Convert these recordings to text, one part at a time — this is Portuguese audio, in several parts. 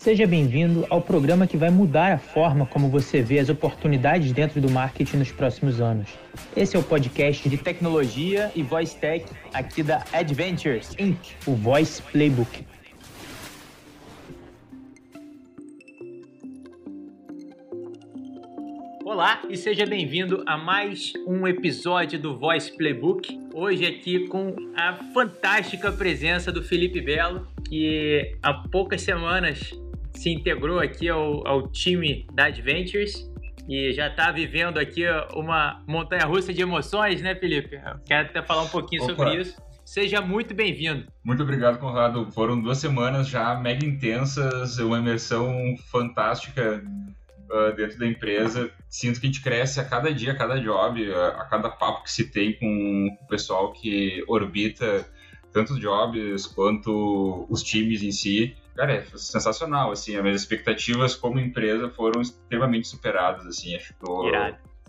Seja bem-vindo ao programa que vai mudar a forma como você vê as oportunidades dentro do marketing nos próximos anos. Esse é o podcast de tecnologia e voice tech aqui da Adventures Inc., o Voice Playbook. Olá e seja bem-vindo a mais um episódio do Voice Playbook. Hoje aqui com a fantástica presença do Felipe Belo, que há poucas semanas se integrou aqui ao, ao time da Adventures e já está vivendo aqui uma montanha russa de emoções, né, Felipe? quero até falar um pouquinho Opa. sobre isso. Seja muito bem-vindo. Muito obrigado, Conrado. Foram duas semanas já mega intensas, uma imersão fantástica uh, dentro da empresa. Sinto que a gente cresce a cada dia, a cada job, a, a cada papo que se tem com o pessoal que orbita tanto os jobs quanto os times em si cara, é sensacional, assim, as minhas expectativas como empresa foram extremamente superadas, assim, acho que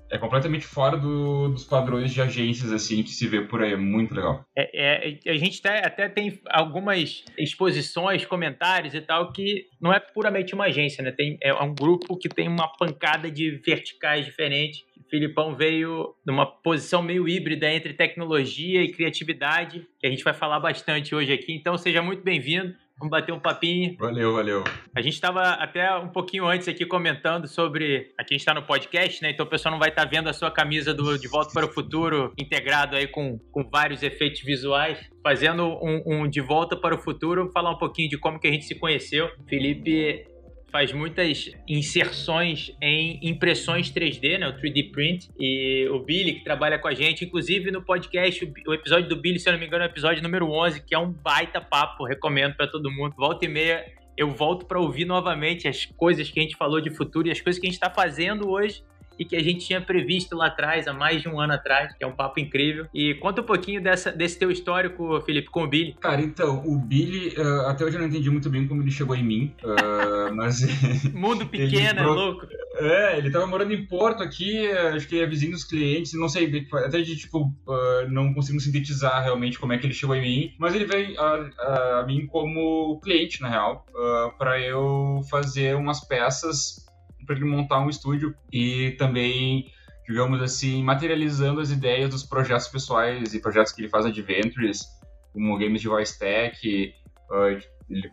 é completamente fora do, dos padrões de agências, assim, que se vê por aí, é muito legal. É, é, a gente até, até tem algumas exposições, comentários e tal, que não é puramente uma agência, né, tem, é um grupo que tem uma pancada de verticais diferentes, Filipão veio numa posição meio híbrida entre tecnologia e criatividade, que a gente vai falar bastante hoje aqui. Então, seja muito bem-vindo. Vamos bater um papinho. Valeu, valeu. A gente estava até um pouquinho antes aqui comentando sobre. Aqui a gente está no podcast, né? Então o pessoal não vai estar tá vendo a sua camisa do De Volta para o Futuro integrado aí com, com vários efeitos visuais. Fazendo um, um De Volta para o Futuro, falar um pouquinho de como que a gente se conheceu. Felipe faz muitas inserções em impressões 3D, né, o 3D print, e o Billy que trabalha com a gente, inclusive no podcast, o episódio do Billy, se eu não me engano, é o episódio número 11, que é um baita papo, recomendo para todo mundo. Volta e meia eu volto para ouvir novamente as coisas que a gente falou de futuro e as coisas que a gente está fazendo hoje e que a gente tinha previsto lá atrás, há mais de um ano atrás, que é um papo incrível. E conta um pouquinho dessa, desse teu histórico, Felipe, com o Billy. Cara, então, o Billy, uh, até hoje eu não entendi muito bem como ele chegou em mim, uh, mas... Mundo pequeno, é louco. É, ele tava morando em Porto aqui, acho que é vizinho dos clientes, não sei, até de, tipo, uh, não consigo sintetizar realmente como é que ele chegou em mim, mas ele veio a, a, a mim como cliente, na real, uh, para eu fazer umas peças para ele montar um estúdio e também, digamos assim, materializando as ideias dos projetos pessoais e projetos que ele faz adventures, como games de voice tech. Uh, ele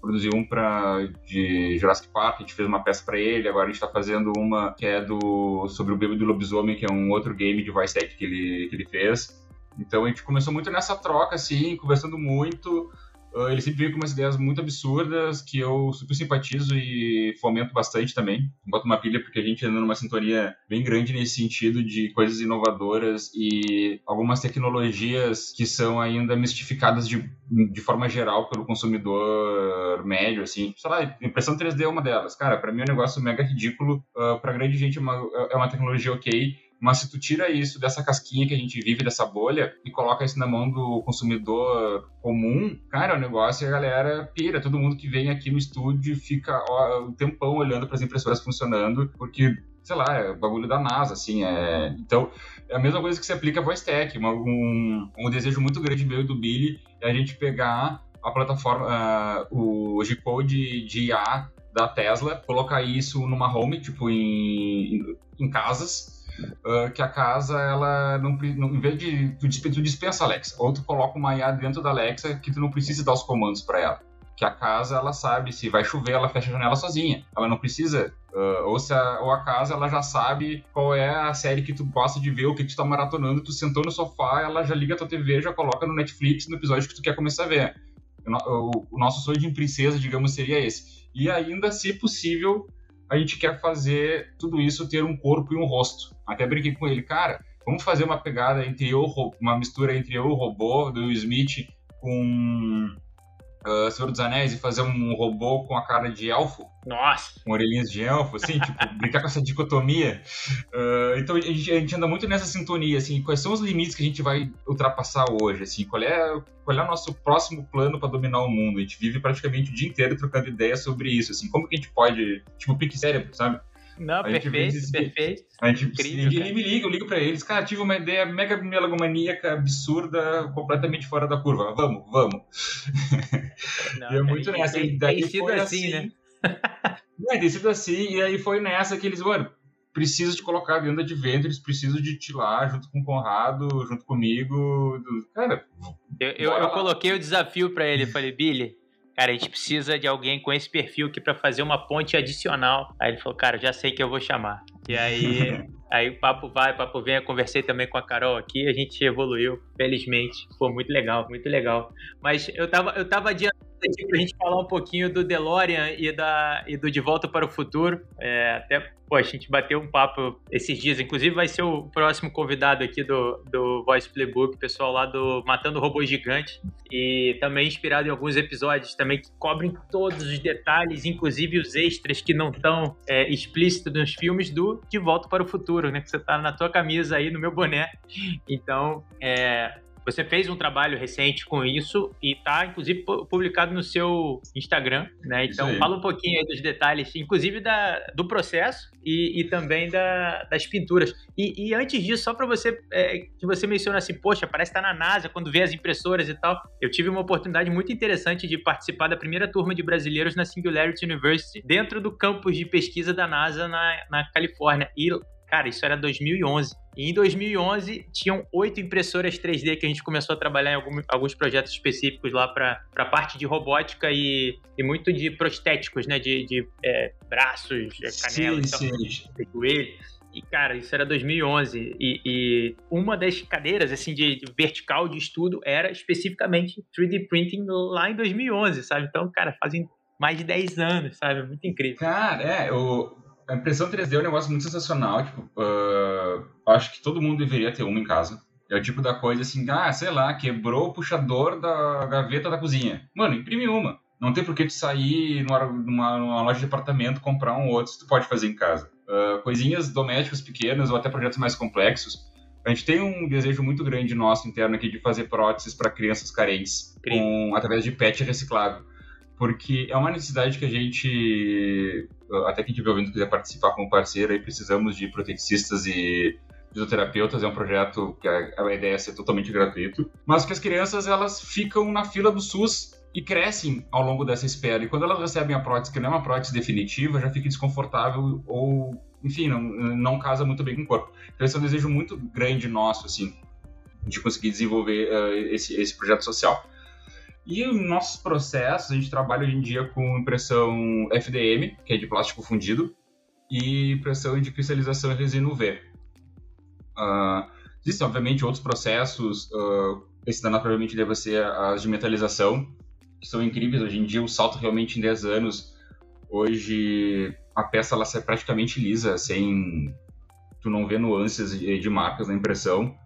produziu um para de Jurassic Park, a gente fez uma peça para ele. Agora a gente está fazendo uma que é do sobre o bebê do lobisomem, que é um outro game de voice tech que ele que ele fez. Então a gente começou muito nessa troca, assim, conversando muito. Uh, ele sempre veio com umas ideias muito absurdas que eu super simpatizo e fomento bastante também. Boto uma pilha porque a gente anda numa sintonia bem grande nesse sentido de coisas inovadoras e algumas tecnologias que são ainda mistificadas de, de forma geral pelo consumidor médio, assim. Sei lá, impressão 3D é uma delas. Cara, para mim é um negócio mega ridículo. Uh, para grande gente é uma, é uma tecnologia ok, mas se tu tira isso dessa casquinha que a gente vive, dessa bolha, e coloca isso na mão do consumidor comum, cara, o negócio é a galera pira. Todo mundo que vem aqui no estúdio fica ó, um tempão olhando para as impressoras funcionando, porque sei lá, é bagulho da NASA, assim, é... Então, é a mesma coisa que se aplica a voice tech, um, um desejo muito grande meu e do Billy é a gente pegar a plataforma, uh, o G-Code de IA da Tesla, colocar isso numa home, tipo, em, em, em casas, Uh, que a casa, ela não, não em vez de tu, dispensa a Alexa, ou tu coloca uma IA dentro da Alexa que tu não precisa dar os comandos para ela. Que a casa, ela sabe, se vai chover, ela fecha a janela sozinha. Ela não precisa, uh, ou, se a, ou a casa, ela já sabe qual é a série que tu gosta de ver, o que tu tá maratonando, tu sentou no sofá, ela já liga a tua TV, já coloca no Netflix, no episódio que tu quer começar a ver. O, o, o nosso sonho de princesa, digamos, seria esse. E ainda, se possível, a gente quer fazer tudo isso ter um corpo e um rosto. Até brinquei com ele, cara, vamos fazer uma pegada entre eu, uma mistura entre eu, o robô do Will Smith, com uh, Senhor dos Anéis e fazer um robô com a cara de elfo. Nossa! Com orelhinhas de elfo, assim, tipo, brincar com essa dicotomia. Uh, então a gente, a gente, anda muito nessa sintonia, assim, quais são os limites que a gente vai ultrapassar hoje, assim, qual é, qual é o nosso próximo plano para dominar o mundo? A gente vive praticamente o dia inteiro trocando ideias sobre isso, assim, como que a gente pode, tipo, pique cérebro, sabe? Não, perfeito, esse, perfeito. A gente, Incrível, ninguém me liga, eu ligo pra eles. Cara, tive uma ideia mega melogomaníaca, absurda, completamente fora da curva. Vamos, vamos. Não, e é muito nessa. Tem, daí sido assim, assim, né? é, tem sido assim, e aí foi nessa que eles, mano, preciso te colocar dentro da Adventures, preciso de te lá junto com o Conrado, junto comigo. Cara, eu, eu, eu coloquei o desafio para ele, falei, Billy, cara, a gente precisa de alguém com esse perfil aqui para fazer uma ponte adicional. Aí ele falou, cara, já sei que eu vou chamar. E aí, aí o papo vai, o papo vem. Eu conversei também com a Carol aqui, a gente evoluiu, felizmente. Foi muito legal, muito legal. Mas eu tava, eu tava adiantando aqui pra gente falar um pouquinho do DeLorean e, da, e do De Volta para o Futuro. É, até, pô, a gente bateu um papo esses dias. Inclusive, vai ser o próximo convidado aqui do, do Voice Playbook, pessoal lá do Matando Robôs Gigantes. E também inspirado em alguns episódios também que cobrem todos os detalhes, inclusive os extras que não estão é, explícitos nos filmes do De Volta para o Futuro, né? Que você tá na tua camisa aí, no meu boné. Então, é, você fez um trabalho recente com isso e está, inclusive, publicado no seu Instagram, né? Então, fala um pouquinho aí dos detalhes, inclusive da, do processo e, e também da, das pinturas. E, e, antes disso, só para você, é, que você menciona assim, poxa, parece estar tá na NASA quando vê as impressoras e tal. Eu tive uma oportunidade muito interessante de participar da primeira turma de brasileiros na Singularity University, dentro do campus de pesquisa da NASA na, na Califórnia. E Cara, isso era 2011. E em 2011 tinham oito impressoras 3D que a gente começou a trabalhar em algum, alguns projetos específicos lá para a parte de robótica e, e, muito de prostéticos, né? De, de é, braços, canelas, sim, sim. joelho. E, cara, isso era 2011. E, e, uma das cadeiras, assim, de, de, vertical de estudo era especificamente 3D Printing lá em 2011, sabe? Então, cara, fazem mais de 10 anos, sabe? Muito incrível. Cara, é, o, a impressão 3D é um negócio muito sensacional. Tipo, uh, acho que todo mundo deveria ter uma em casa. É o tipo da coisa assim, ah, sei lá, quebrou o puxador da gaveta da cozinha. Mano, imprime uma. Não tem por que tu sair numa, numa loja de departamento, comprar um outro, tu pode fazer em casa. Uh, coisinhas domésticas pequenas ou até projetos mais complexos. A gente tem um desejo muito grande nosso interno aqui de fazer próteses para crianças carentes, com, através de PET reciclável porque é uma necessidade que a gente, até quem estiver ouvindo quiser participar como parceiro, aí precisamos de proteticistas e fisioterapeutas, é um projeto que a, a ideia é ser totalmente gratuito, mas que as crianças elas ficam na fila do SUS e crescem ao longo dessa espera. E quando elas recebem a prótese, que não é uma prótese definitiva, já fica desconfortável ou, enfim, não, não casa muito bem com o corpo. Então esse é um desejo muito grande nosso, assim, de conseguir desenvolver uh, esse, esse projeto social. E os nossos processos, a gente trabalha hoje em dia com impressão FDM, que é de plástico fundido, e impressão de cristalização em resina UV. Uh, existem, obviamente, outros processos, uh, esse da provavelmente deve ser as de metalização, que são incríveis. Hoje em dia, o salto realmente em 10 anos, hoje a peça ela sai praticamente lisa, sem tu não vê nuances de marcas na impressão.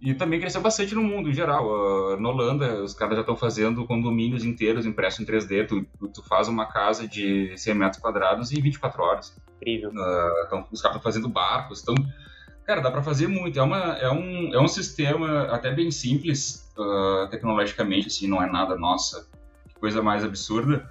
E também cresceu bastante no mundo em geral. Uh, na Holanda, os caras já estão fazendo condomínios inteiros impressos em 3D. Tu, tu, faz uma casa de 100 metros quadrados em 24 horas. Incrível. Uh, então, os caras estão fazendo barcos. Então, cara, dá para fazer muito. É, uma, é, um, é um sistema até bem simples, uh, tecnologicamente, assim, não é nada, nossa, que coisa mais absurda.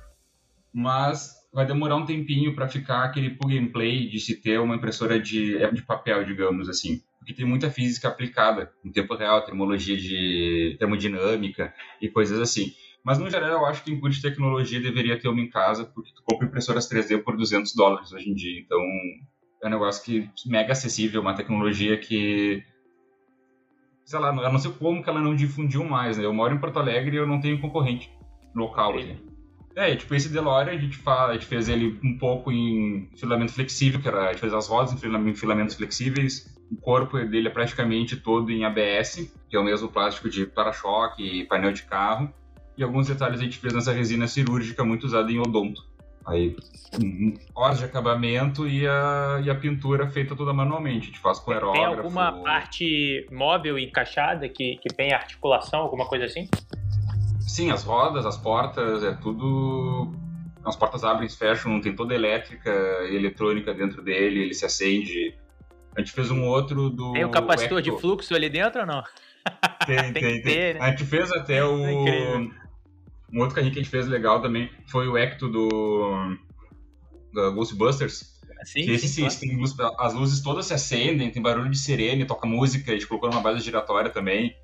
Mas vai demorar um tempinho para ficar aquele plug and play de se ter uma impressora de, de papel, digamos assim porque tem muita física aplicada em tempo real, termologia de termodinâmica e coisas assim. Mas, no geral, eu acho que em curso de tecnologia deveria ter uma em casa, porque tu compra impressoras 3D por 200 dólares hoje em dia. Então, é um negócio que mega acessível, uma tecnologia que sei lá, eu não sei como que ela não difundiu mais, né? Eu moro em Porto Alegre e eu não tenho concorrente local aqui. É, tipo, esse DeLorean a gente, faz, a gente fez ele um pouco em filamento flexível, que era, a gente fez as rodas em filamentos flexíveis. O corpo dele é praticamente todo em ABS, que é o mesmo plástico de para-choque e painel de carro. E alguns detalhes a gente fez nessa resina cirúrgica muito usada em odonto. Aí, horas de acabamento e a, e a pintura feita toda manualmente. A gente faz com aerógrafo. Tem alguma parte móvel encaixada que, que tem articulação, alguma coisa assim? Sim, as rodas, as portas, é tudo. As portas abrem e fecham, tem toda elétrica e eletrônica dentro dele, ele se acende. A gente fez um outro do. Tem o capacitor Echo. de fluxo ali dentro ou não? Tem, tem, tem. tem. Né? A gente fez até o. É um outro carrinho que a gente fez legal também foi o Ecto do. da Ghostbusters. Sim, que esse sim, sim, luz, as luzes todas se acendem, tem barulho de sirene, toca música, a gente colocou numa base giratória também.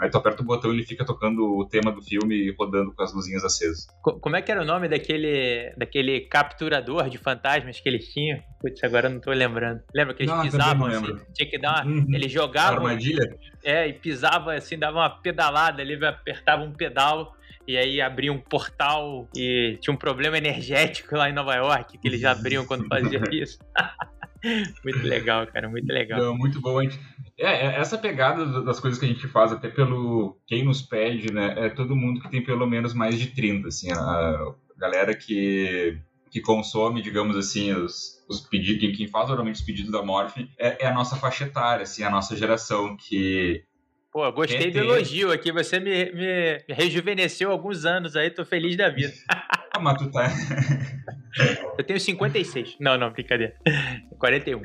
Aí tu aperta o botão e ele fica tocando o tema do filme e rodando com as luzinhas acesas. Como é que era o nome daquele, daquele capturador de fantasmas que eles tinham? Putz, agora eu não tô lembrando. Lembra que eles não, pisavam assim? Tinha que dar uma... Uhum. Eles jogavam... Armadilha? É, e pisava assim, dava uma pedalada ali, apertava um pedal e aí abria um portal e tinha um problema energético lá em Nova York que eles abriam quando fazia isso. muito legal, cara, muito legal. Não, muito bom. Gente... É, é, essa pegada das coisas que a gente faz, até pelo quem nos pede, né? É todo mundo que tem pelo menos mais de 30, assim, a galera que, que consome, digamos assim, os, os pedidos, quem faz normalmente os pedidos da Morph é, é, a nossa faixa etária, assim, a nossa geração que Pô, gostei do elogio aqui. Você me, me rejuvenesceu alguns anos aí, tô feliz da vida. mas tu tá. Eu tenho 56. Não, não, brincadeira. 41.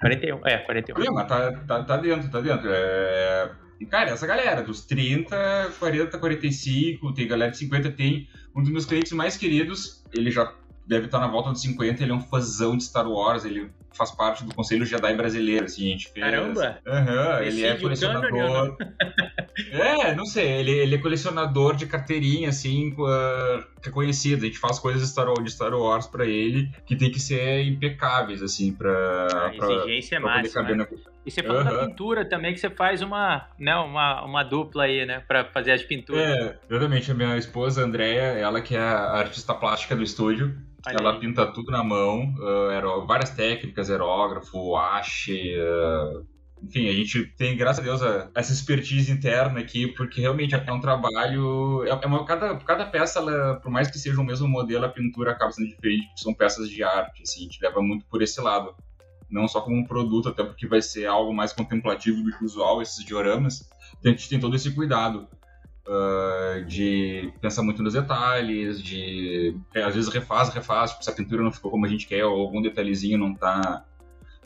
41, é, 41. Sim, mas tá, tá, tá dentro, tá dentro. É... Cara, essa galera, dos 30, 40, 45, tem galera de 50, tem um dos meus clientes mais queridos, ele já deve estar na volta dos 50, ele é um fãzão de Star Wars, ele faz parte do Conselho Jedi brasileiro, assim, a gente fez... Caramba! Aham, uhum, ele é colecionador... é, não sei, ele, ele é colecionador de carteirinha, assim, uh, reconhecido, a gente faz coisas Star Wars, de Star Wars pra ele que tem que ser impecáveis, assim, pra... A exigência pra, é máxima. Né? E você falou uhum. da pintura também, que você faz uma, né, uma, uma dupla aí, né, pra fazer as pinturas. É, exatamente. A minha esposa, Andréia, ela que é a artista plástica do estúdio, Olha ela aí. pinta tudo na mão, uh, várias técnicas, aerógrafo, hache, uh, enfim, a gente tem, graças a Deus, a, essa expertise interna aqui, porque realmente é um trabalho. É, é uma, cada, cada peça, ela, por mais que seja o mesmo modelo, a pintura acaba sendo diferente, porque são peças de arte, assim, a gente leva muito por esse lado. Não só como um produto, até porque vai ser algo mais contemplativo do que usual, esses dioramas. Então a gente tem todo esse cuidado uh, de pensar muito nos detalhes, de é, às vezes refaz, refaz, tipo, se a pintura não ficou como a gente quer ou algum detalhezinho não está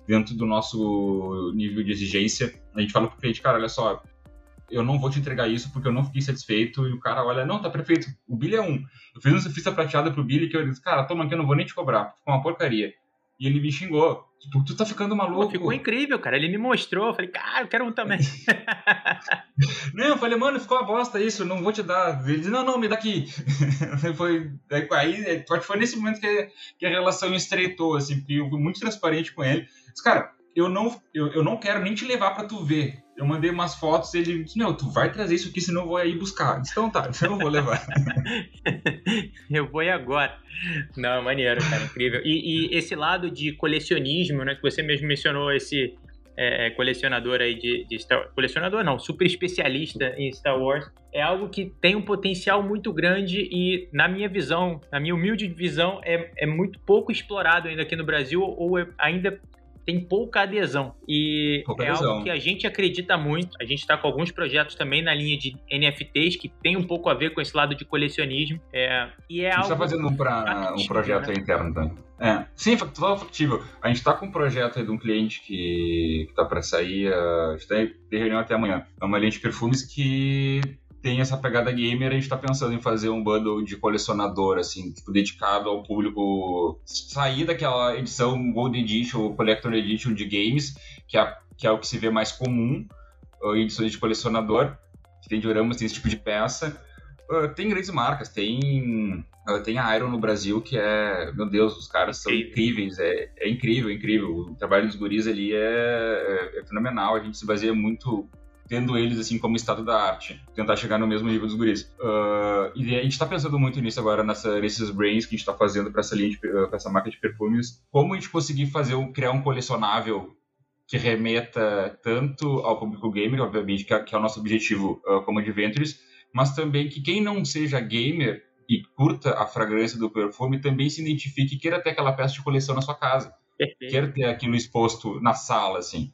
dentro do nosso nível de exigência, a gente fala pro cliente, cara, olha só, eu não vou te entregar isso porque eu não fiquei satisfeito. E o cara olha, não, tá perfeito. O Billy é um. Eu fiz uma surfista prateada pro Billy que eu disse, cara, toma aqui, eu não vou nem te cobrar. Ficou uma porcaria. E ele me xingou. Tipo, tu tá ficando maluco. Pô, ficou incrível, cara. Ele me mostrou. Eu falei, cara, eu quero um também. não, eu falei, mano, ficou uma bosta isso, não vou te dar. Ele disse, não, não, me dá aqui. foi, aí, foi nesse momento que, que a relação estreitou, assim, porque eu fui muito transparente com ele. Disse, cara, eu não, eu, eu não quero nem te levar para tu ver. Eu mandei umas fotos e ele disse, meu, tu vai trazer isso aqui, senão eu vou aí buscar. Disse, então tá, então eu vou levar. eu vou agora. Não, maneiro, cara, incrível. E, e, esse lado de colecionismo, né, que você mesmo mencionou, esse é, é colecionador aí de, de Star Wars. Colecionador não, super especialista em Star Wars. É algo que tem um potencial muito grande e, na minha visão, na minha humilde visão, é, é muito pouco explorado ainda aqui no Brasil ou é, ainda tem pouca adesão. E pouca é adesão. algo que a gente acredita muito. A gente está com alguns projetos também na linha de NFTs que tem um pouco a ver com esse lado de colecionismo. É, e é a gente está fazendo um, pra, um projeto né? interno também. É, sim, total factível. A gente está com um projeto aí de um cliente que, está para sair, a gente tem reunião até amanhã. É uma linha de perfumes que tem essa pegada gamer, a gente tá pensando em fazer um bundle de colecionador, assim, tipo, dedicado ao público sair daquela edição Gold Edition ou Collector Edition de games, que é, que é o que se vê mais comum em edições de colecionador, que tem dioramas, tem esse tipo de peça. Uh, tem grandes marcas, tem uh, tem a Iron no Brasil, que é, meu Deus, os caras são incríveis, é, é incrível, incrível. O trabalho dos guris ali é, é, é fenomenal, a gente se baseia muito tendo eles assim como estado da arte, tentar chegar no mesmo nível dos guris. Uh, e a gente está pensando muito nisso agora, nessa, nesses brains que a gente está fazendo para essa linha, de, uh, essa marca de perfumes, como a gente conseguir fazer um, criar um colecionável que remeta tanto ao público gamer, obviamente, que é, é o nosso objetivo uh, como Adventures, mas também que quem não seja gamer e curta a fragrância do perfume também se identifique e queira ter aquela peça de coleção na sua casa. Queira ter aquilo exposto na sala, assim.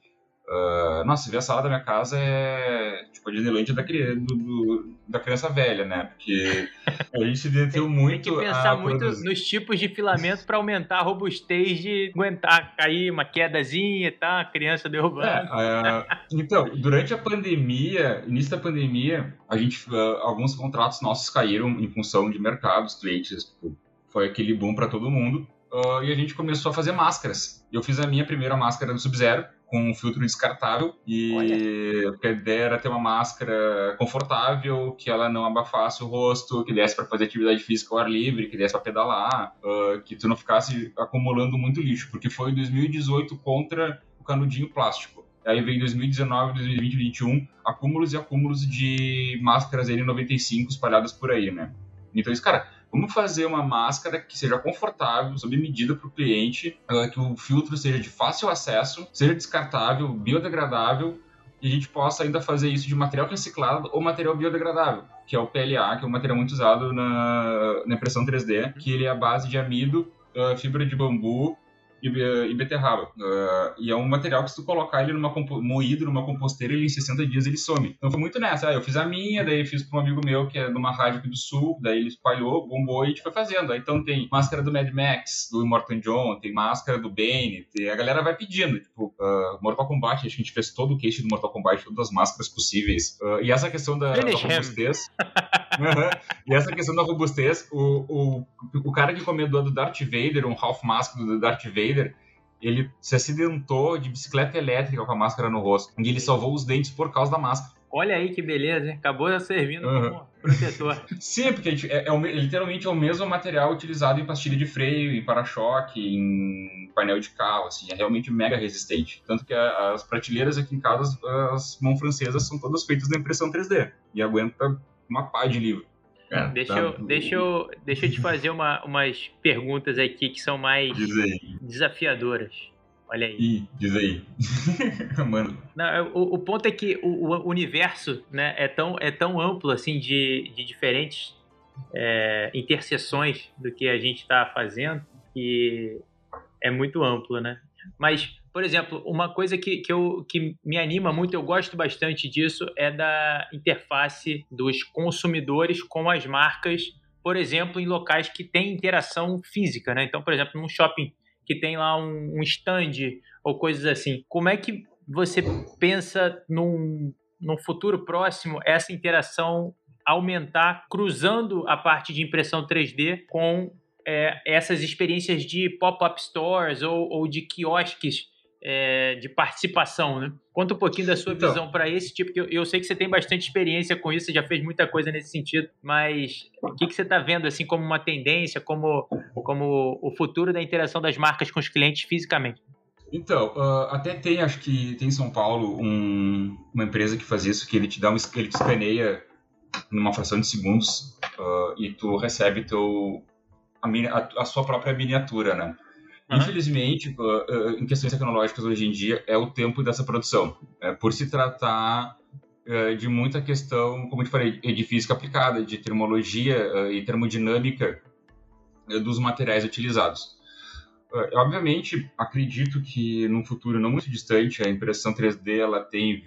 Uh, nossa, ver a sala da minha casa é tipo a Disneyland da, do, do, da criança velha, né? Porque a gente se deteu muito. Tem que pensar muito produzir. nos tipos de filamento para aumentar a robustez de aguentar cair uma quedazinha e tá, a criança derrubando. É, uh, então, durante a pandemia, início da pandemia, a gente uh, alguns contratos nossos caíram em função de mercados, clientes, tipo, foi aquele boom para todo mundo. Uh, e a gente começou a fazer máscaras. Eu fiz a minha primeira máscara do Sub-Zero, com um filtro descartável e porque a ideia era ter uma máscara confortável, que ela não abafasse o rosto, que desse para fazer atividade física ao ar livre, que desse para pedalar, uh, que tu não ficasse acumulando muito lixo, porque foi 2018 contra o canudinho plástico. Aí vem 2019, 2020, 2021, acúmulos e acúmulos de máscaras N95 espalhadas por aí, né? Então isso, cara, Vamos fazer uma máscara que seja confortável, sob medida para o cliente, uh, que o filtro seja de fácil acesso, seja descartável, biodegradável e a gente possa ainda fazer isso de material reciclado ou material biodegradável, que é o PLA, que é um material muito usado na, na impressão 3D, que ele é a base de amido, uh, fibra de bambu e, e beterraba. Uh, e é um material que se tu colocar ele numa moído numa composteira, ele em 60 dias ele some. Então foi muito nessa. Ah, eu fiz a minha, daí fiz para um amigo meu que é de uma rádio aqui do sul, daí ele espalhou, bombou e a gente foi fazendo. Aí, então tem máscara do Mad Max, do Immortan John, tem máscara do Bane, tem... a galera vai pedindo. Tipo, uh, Mortal Kombat, a gente fez todo o case do Mortal Kombat, todas as máscaras possíveis. Uh, e essa questão da, da robustez. uhum, e essa questão da robustez, o, o, o cara que encomendou do Darth Vader, um half mask do Darth Vader, Ele se acidentou de bicicleta elétrica com a máscara no rosto. E ele salvou os dentes por causa da máscara. Olha aí que beleza, hein? Acabou servindo uhum. como protetor. Sim, porque gente, é, é, literalmente é o mesmo material utilizado em pastilha de freio, em para-choque, em painel de carro, assim, é realmente mega resistente. Tanto que a, as prateleiras aqui em casa, as, as mãos francesas, são todas feitas da impressão 3D e aguenta uma pá de livro. É, deixa, tá. eu, deixa, eu, deixa eu te fazer uma, umas perguntas aqui que são mais desafiadoras. Olha aí. Ih, diz aí. Mano. Não, é, o, o, ponto é que o, o, universo né, é, tão, é tão amplo assim de, de diferentes é, interseções do que a gente está fazendo que é muito amplo, né? Mas por exemplo, uma coisa que, que, eu, que me anima muito, eu gosto bastante disso, é da interface dos consumidores com as marcas, por exemplo, em locais que têm interação física, né? Então, por exemplo, num shopping que tem lá um, um stand ou coisas assim. Como é que você pensa num, num futuro próximo essa interação aumentar cruzando a parte de impressão 3D com é, essas experiências de pop-up stores ou, ou de quiosques é, de participação, né? Conta um pouquinho da sua então, visão para esse tipo, que eu, eu, sei que você tem bastante experiência com isso, você já fez muita coisa nesse sentido, mas o que, que você está vendo assim como uma tendência, como, como o futuro da interação das marcas com os clientes fisicamente? Então, uh, até tem, acho que tem em São Paulo um, uma empresa que faz isso, que ele te dá um, ele te escaneia numa fração de segundos uh, e tu recebe teu, a, a, a sua própria miniatura, né? Uhum. Infelizmente, uh, em questões tecnológicas hoje em dia, é o tempo dessa produção. É, por se tratar uh, de muita questão, como eu te falei, de física aplicada, de termologia uh, e termodinâmica dos materiais utilizados. Eu, obviamente, acredito que num futuro não muito distante, a impressão 3D ela tem,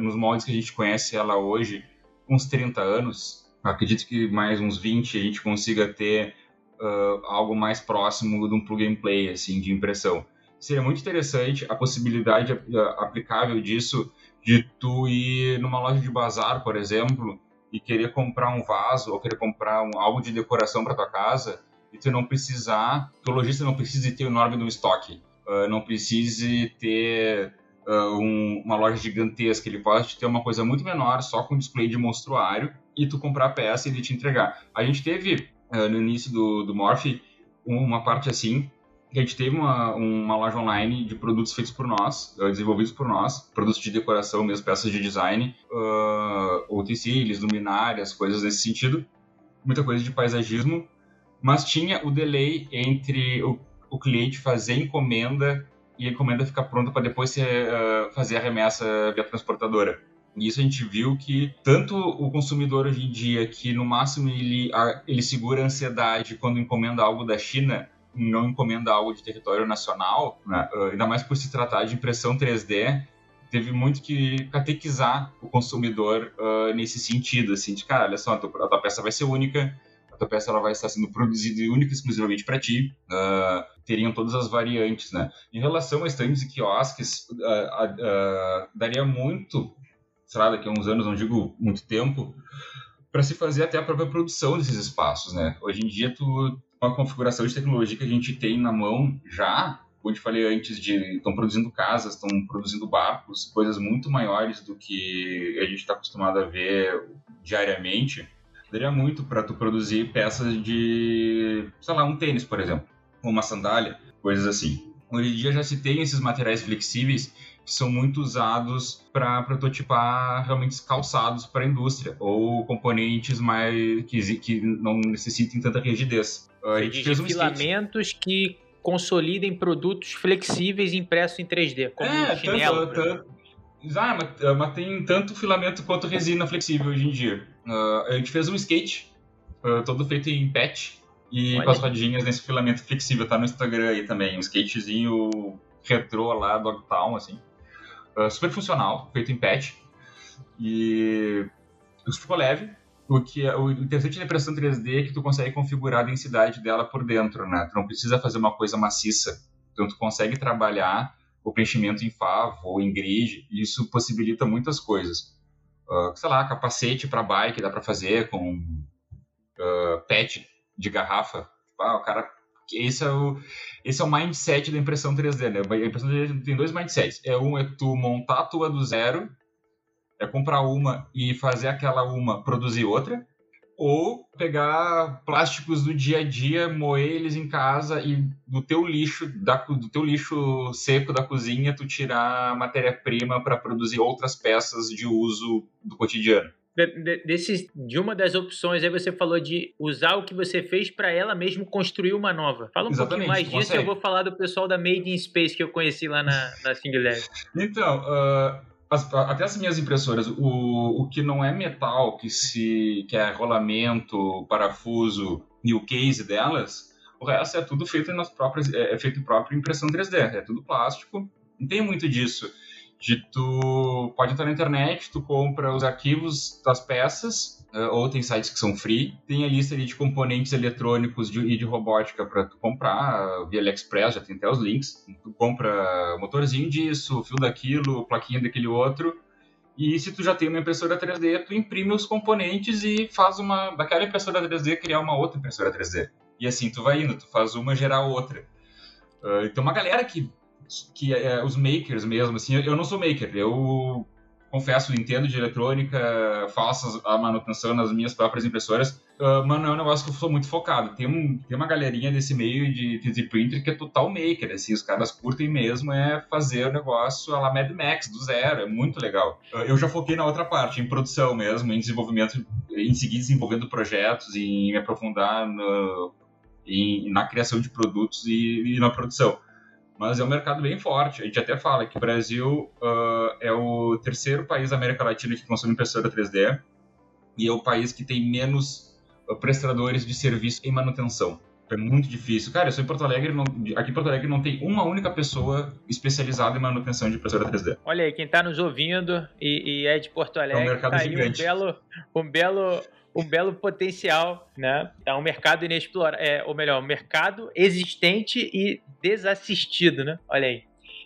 nos moldes que a gente conhece ela hoje, uns 30 anos. acredito que mais uns 20 a gente consiga ter uh, algo mais próximo de um plug and play, assim, de impressão. Seria muito interessante a possibilidade uh, aplicável disso de tu ir numa loja de bazar, por exemplo, e querer comprar um vaso ou querer comprar um, algo de decoração para tua casa e tu não precisar, o lojista não precise ter o enorme do estoque, uh, não precise ter uh, um, uma loja gigantesca, ele pode ter uma coisa muito menor, só com display de monstruário, e tu comprar a peça e ele te entregar. A gente teve uh, no início do, do Morph uma parte assim, que a gente teve uma, uma loja online de produtos feitos por nós, uh, desenvolvidos por nós, produtos de decoração mesmo, peças de design, uh, luminárias, coisas nesse sentido, muita coisa de paisagismo, mas tinha o delay entre o, o cliente fazer encomenda e a encomenda ficar pronta para depois ser, uh, fazer a remessa via transportadora. E isso a gente viu que tanto o consumidor hoje em dia, que no máximo ele, ele segura a ansiedade quando encomenda algo da China, não encomenda algo de território nacional, né? uh, ainda mais por se tratar de impressão 3D, teve muito que catequizar o consumidor uh, nesse sentido, assim, de cara, olha só, a tua, a tua, peça vai ser única, a tua peça ela vai estar sendo produzida única e exclusivamente para ti, uh, teriam todas as variantes, né? Em relação a stands e quiosques, daria muito sei lá, daqui a uns anos, não digo muito tempo, para se fazer até a própria produção desses espaços, né? Hoje em dia, tu, uma configuração de tecnologia que a gente tem na mão já, como eu falei antes, estão produzindo casas, estão produzindo barcos, coisas muito maiores do que a gente está acostumado a ver diariamente, daria muito para tu produzir peças de, sei lá, um tênis, por exemplo, ou uma sandália, coisas assim. Hoje em dia já se tem esses materiais flexíveis que são muito usados para prototipar realmente calçados para a indústria ou componentes mais que, que não necessitem tanta rigidez. A gente fez um filamentos skate. que consolidem produtos flexíveis impressos em 3D, como é, um chinelo. Tanto, tanto, ah, mas, mas, tem tanto filamento quanto resina flexível hoje em dia. Uh, a gente fez um skate uh, todo feito em patch e Olha. com as rodinhas nesse filamento flexível. Tá no Instagram aí também. Um skatezinho retrô lá, Dogtown, assim. Uh, super funcional, feito em patch. E ficou leve. O que é, o interessante da impressão 3D é que tu consegue configurar a densidade dela por dentro, né? Tu não precisa fazer uma coisa maciça. Então tu consegue trabalhar o preenchimento em favo ou em grid. E isso possibilita muitas coisas. Uh, sei lá, capacete para bike dá para fazer com uh, pet de garrafa. Ah, o cara. Esse é o, esse é o mindset da impressão 3D, né? A impressão 3D tem dois mindsets. É um é tu montar a tua do zero, é comprar uma e fazer aquela uma produzir outra, ou pegar plásticos do dia a dia, moer eles em casa e do teu lixo, da, do teu lixo seco da cozinha, tu tirar matéria-prima para produzir outras peças de uso do cotidiano desses, de uma das opções, aí você falou de usar o que você fez para ela mesmo construir uma nova. Fala um Exatamente, pouquinho mais disso e eu vou falar do pessoal da Made in Space que eu conheci lá na, na Singular. Então, uh, as, até as minhas impressoras, o, o que não é metal, que, se, que é rolamento, parafuso e o case delas, o resto é tudo feito nas próprias, é, é feito em própria impressão 3D, é tudo plástico, não tem muito disso de tu pode entrar na internet, tu compra os arquivos das peças, uh, ou tem sites que são free, tem a lista ali de componentes eletrônicos de, e de robótica para tu comprar via AliExpress, já tem até os links. Tu compra motorzinho disso, fio daquilo, plaquinha daquele outro. E se tu já tem uma impressora 3D, tu imprime os componentes e faz uma daquela impressora 3D criar uma outra impressora 3D. E assim tu vai indo, tu faz uma gerar outra. Uh, então uma galera que que é, os makers mesmo, assim, eu não sou maker, eu confesso, entendo de eletrônica, faço a manutenção nas minhas próprias impressoras, uh, mas não é um negócio que eu sou muito focado. Tem, um, tem uma galerinha desse meio de 3D printer que é total maker, assim, os caras curtem mesmo é fazer o negócio a la Mad Max, do zero, é muito legal. Uh, eu já foquei na outra parte, em produção mesmo, em desenvolvimento, em seguir desenvolvendo projetos, em me aprofundar no, em, na criação de produtos e, e na produção mas é um mercado bem forte. A gente até fala que o Brasil uh, é o terceiro país da América Latina que consome impressora 3D e é o país que tem menos uh, prestadores de serviço em manutenção. É muito difícil. Cara, eu sou em Porto Alegre, não, aqui em Porto Alegre não tem uma única pessoa especializada em manutenção de impressora 3D. Olha aí, quem está nos ouvindo e, e, é de Porto Alegre, é um mercado tá gigante. aí um belo, um belo um belo potencial, né? É um mercado inexplorado, é, ou melhor, um mercado existente e desassistido, né? Olha aí.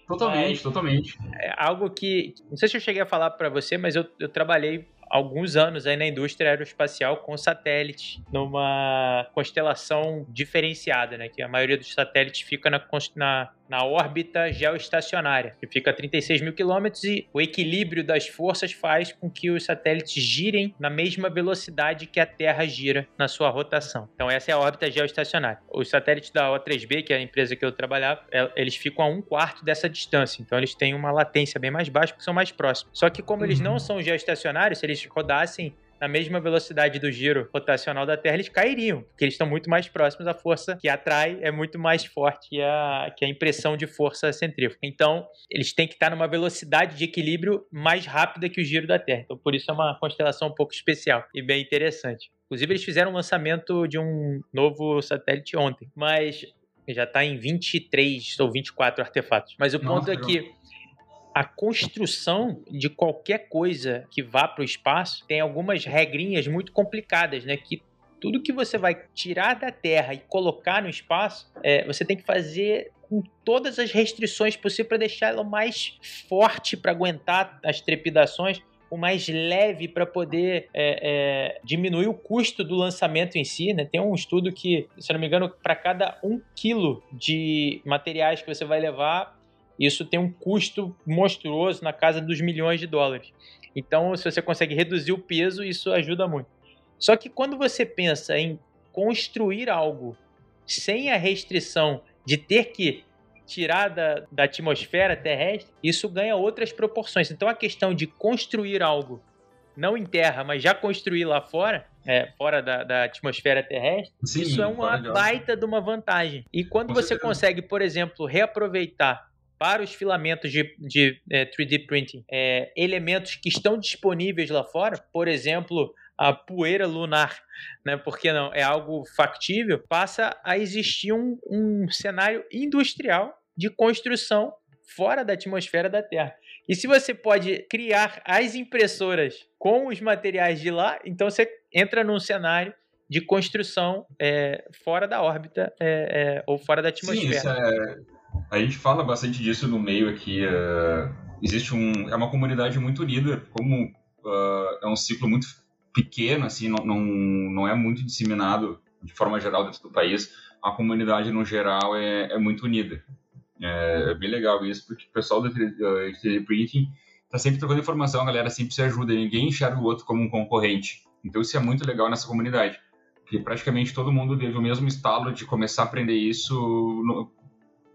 Totalmente, mas, totalmente. É algo que, não sei se eu cheguei a falar para você, mas eu, eu trabalhei alguns anos aí na indústria aeroespacial com satélites numa constelação diferenciada, né? Que a maioria dos satélites fica na, na, na órbita geoestacionária, que fica a 36 mil quilômetros e o equilíbrio das forças faz com que os satélites girem na mesma velocidade que a Terra gira na sua rotação. Então essa é a órbita geoestacionária. Os satélites da O3B, que é a empresa que eu trabalhava, é, eles ficam a um quarto dessa distância. Então eles têm uma latência bem mais baixa porque são mais próximos. Só que como uhum. eles não são geoestacionários, se eles eles rodassem na mesma velocidade do giro rotacional da Terra, eles cairiam, porque eles estão muito mais próximos, a força que atrai é muito mais forte que a, que a impressão de força centrífuga. Então, eles têm que estar numa velocidade de equilíbrio mais rápida que o giro da Terra. Então, por isso é uma constelação um pouco especial e bem interessante. Inclusive, eles fizeram o um lançamento de um novo satélite ontem, mas já está em 23 ou 24 artefatos. Mas o ponto Nossa, é que a construção de qualquer coisa que vá para o espaço tem algumas regrinhas muito complicadas, né? Que tudo que você vai tirar da Terra e colocar no espaço, é, você tem que fazer com todas as restrições possíveis para deixar ela mais forte para aguentar as trepidações, o mais leve para poder é, é, diminuir o custo do lançamento em si. Né? Tem um estudo que, se não me engano, para cada um quilo de materiais que você vai levar, isso tem um custo monstruoso na casa dos milhões de dólares. Então, se você consegue reduzir o peso, isso ajuda muito. Só que quando você pensa em construir algo sem a restrição de ter que tirar da, da atmosfera terrestre, isso ganha outras proporções. Então a questão de construir algo, não em terra, mas já construir lá fora, é, fora da, da, atmosfera terrestre, Sim, isso é uma baita de uma vantagem. E quando Com você certeza. consegue, por exemplo, reaproveitar para os filamentos de, de é, 3D printing é, elementos que estão disponíveis lá fora, por exemplo, a poeira lunar, né? Porque não é algo factível, passa a existir um, um cenário industrial de construção fora da atmosfera da Terra. E se você pode criar as impressoras com os materiais de lá, então você entra num cenário de construção é, fora da órbita é, é, ou fora da atmosfera. Sim, é... a gente fala bastante disso no meio aqui. É, existe um, é uma comunidade muito unida, como uh, é um ciclo muito pequeno, assim, não, não, não é muito disseminado de forma geral dentro do país. A comunidade no geral é, é muito unida. É, é, bem legal isso, porque o pessoal do 3D Printing tá sempre trocando informação, a galera sempre se ajuda, ninguém enxerga o outro como um concorrente. Então isso é muito legal nessa comunidade, porque praticamente todo mundo teve o mesmo estalo de começar a aprender isso no,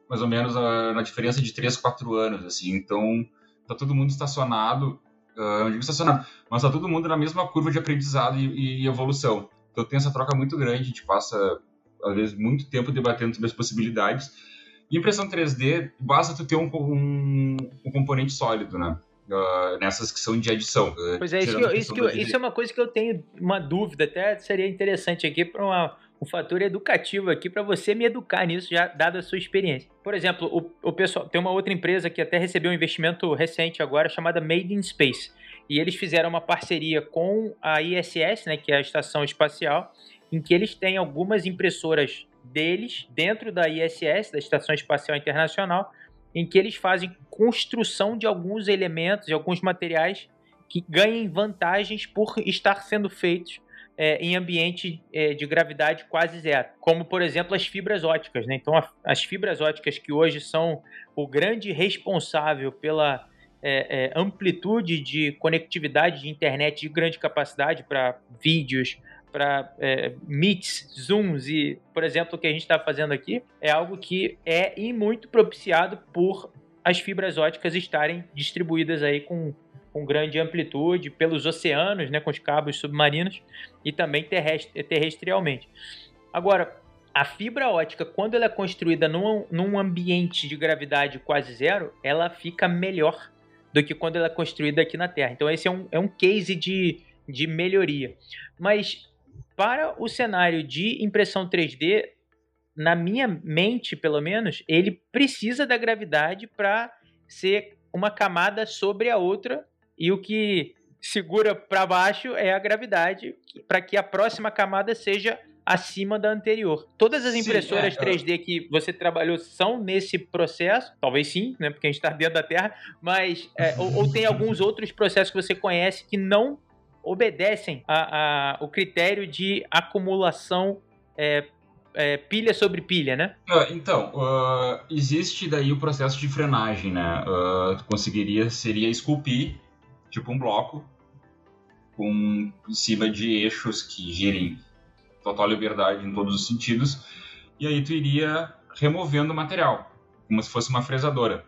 mais ou menos a, na diferença de 3, 4 anos, assim. Então tá todo mundo estacionado, uh, não digo estacionado, mas tá todo mundo na mesma curva de aprendizado e, e evolução. Então tem essa troca muito grande, a gente passa às vezes muito tempo debatendo sobre as possibilidades impressão 3D, basta tu ter um, um, um componente sólido, né? Uh, nessas que são de adição. Uh, pois é, isso, que isso, que eu, isso, é uma coisa que eu tenho uma dúvida, até seria interessante aqui para um fator educativo aqui para você me educar nisso, já dada a sua experiência. Por exemplo, o, o pessoal tem uma outra empresa que até recebeu um investimento recente agora chamada Made in Space. E eles fizeram uma parceria com a ISS, né, que é a estação espacial, em que eles têm algumas impressoras deles dentro da ISS, da Estação Espacial Internacional, em que eles fazem construção de alguns elementos, de alguns materiais que ganhem vantagens por estar sendo feitos é, em ambiente é, de gravidade quase zero, como por exemplo as fibras óticas. Né? Então, a, as fibras óticas que hoje são o grande responsável pela é, é amplitude de conectividade de internet de grande capacidade para vídeos, para é, meets, zooms e, por exemplo, o que a gente está fazendo aqui é algo que é e muito propiciado por as fibras óticas estarem distribuídas aí com, com grande amplitude pelos oceanos, né, com os cabos submarinos e também terrestre, terrestrialmente. Agora, a fibra ótica, quando ela é construída num, num ambiente de gravidade quase zero, ela fica melhor do que quando ela é construída aqui na Terra. Então, esse é um, é um case de, de melhoria. Mas para o cenário de impressão 3D, na minha mente, pelo menos, ele precisa da gravidade para ser uma camada sobre a outra e o que segura para baixo é a gravidade para que a próxima camada seja acima da anterior. Todas as impressoras sim, é, 3D que você trabalhou são nesse processo? Talvez sim, né? Porque a gente está dentro da Terra, mas é, ou, ou, tem alguns outros processos que você conhece que não obedecem a, a, o critério de acumulação é, é, pilha sobre pilha, né? Uh, então, uh, existe daí o processo de frenagem, né? Uh, conseguiria, seria esculpir, tipo um bloco, com, em cima de eixos que girem total liberdade em todos os sentidos, e aí tu iria removendo o material, como se fosse uma fresadora.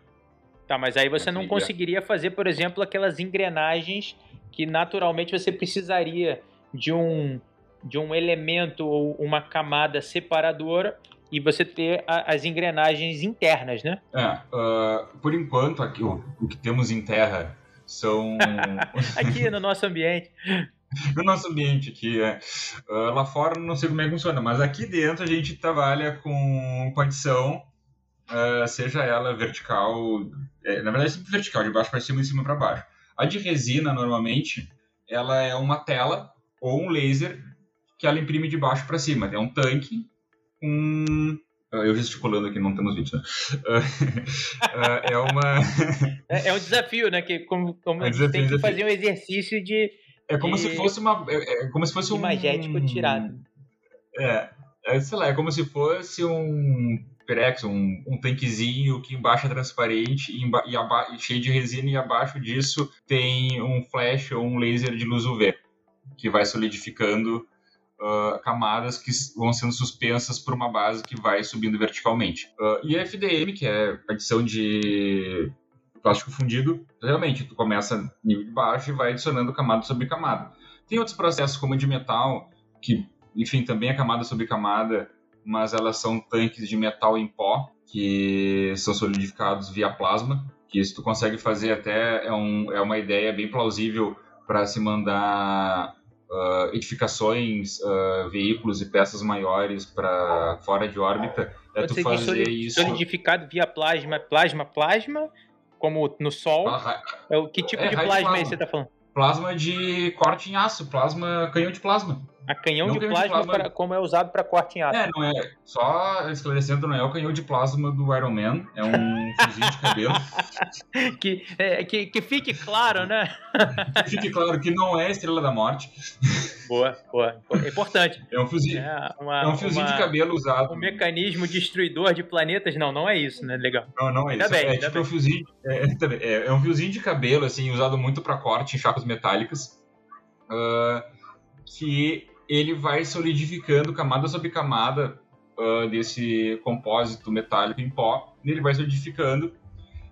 Tá, mas aí você não conseguiria fazer, por exemplo, aquelas engrenagens que naturalmente você precisaria de um, de um elemento ou uma camada separadora e você ter a, as engrenagens internas, né? É, uh, por enquanto aqui o, o, que temos em terra são aqui no nosso ambiente. no nosso ambiente aqui, é. Uh, lá fora não sei como é que funciona, mas aqui dentro a gente trabalha com condição, uh, seja ela vertical, é, na verdade sempre vertical, de baixo para cima e de cima para baixo. A de resina, normalmente, ela é uma tela ou um laser que ela imprime de baixo para cima. É um tanque com eu gesticulando aqui, não temos vídeo, né? é uma. É, é, um desafio, né? Que como, como é um desafio, tem que fazer um exercício de. É como de... se fosse uma. É, é como se fosse um. Imagético tirado. É, é, sei lá, é como se fosse um Perex, um, um tanquezinho que embaixo é transparente e, e, e, cheio de resina, e abaixo disso tem um flash ou um laser de luz UV, que vai solidificando uh, camadas que vão sendo suspensas por uma base que vai subindo verticalmente. Uh, e a FDM, que é adição de plástico fundido, realmente, tu começa nível de baixo e vai adicionando camada sobre camada. Tem outros processos, como de metal, que, enfim, também é camada sobre camada, mas elas são tanques de metal em pó que são solidificados via plasma, que isso tu consegue fazer até é, um, é uma ideia bem plausível para se mandar uh, edificações, uh, veículos e peças maiores para fora de órbita. É tu fazer solid, isso solidificado via plasma, plasma, plasma, como no Sol. Ah, é o que tipo é, de plasma, plasma aí você está falando? Plasma de corte em aço, plasma canhão de plasma. A canhão de plasma, de plasma, pra, como é usado para corte em aço. É, não é. Só esclarecendo, não é o canhão de plasma do Iron Man, é um fuzil de cabelo. que, é, que, que fique claro, né? que fique claro que não é Estrela da Morte. Boa, boa. É importante. É um fuzil, é, uma, é um fuzil uma, de cabelo usado. Um mecanismo destruidor de planetas, não, não é isso, né? Legal. Não, não é isso. Bem, é, tipo um fuzil, é, é, é, um fuzil de cabelo, assim, usado muito para corte em chapas metálicas. Uh, que ele vai solidificando camada sobre camada uh, desse compósito metálico em pó, ele vai solidificando.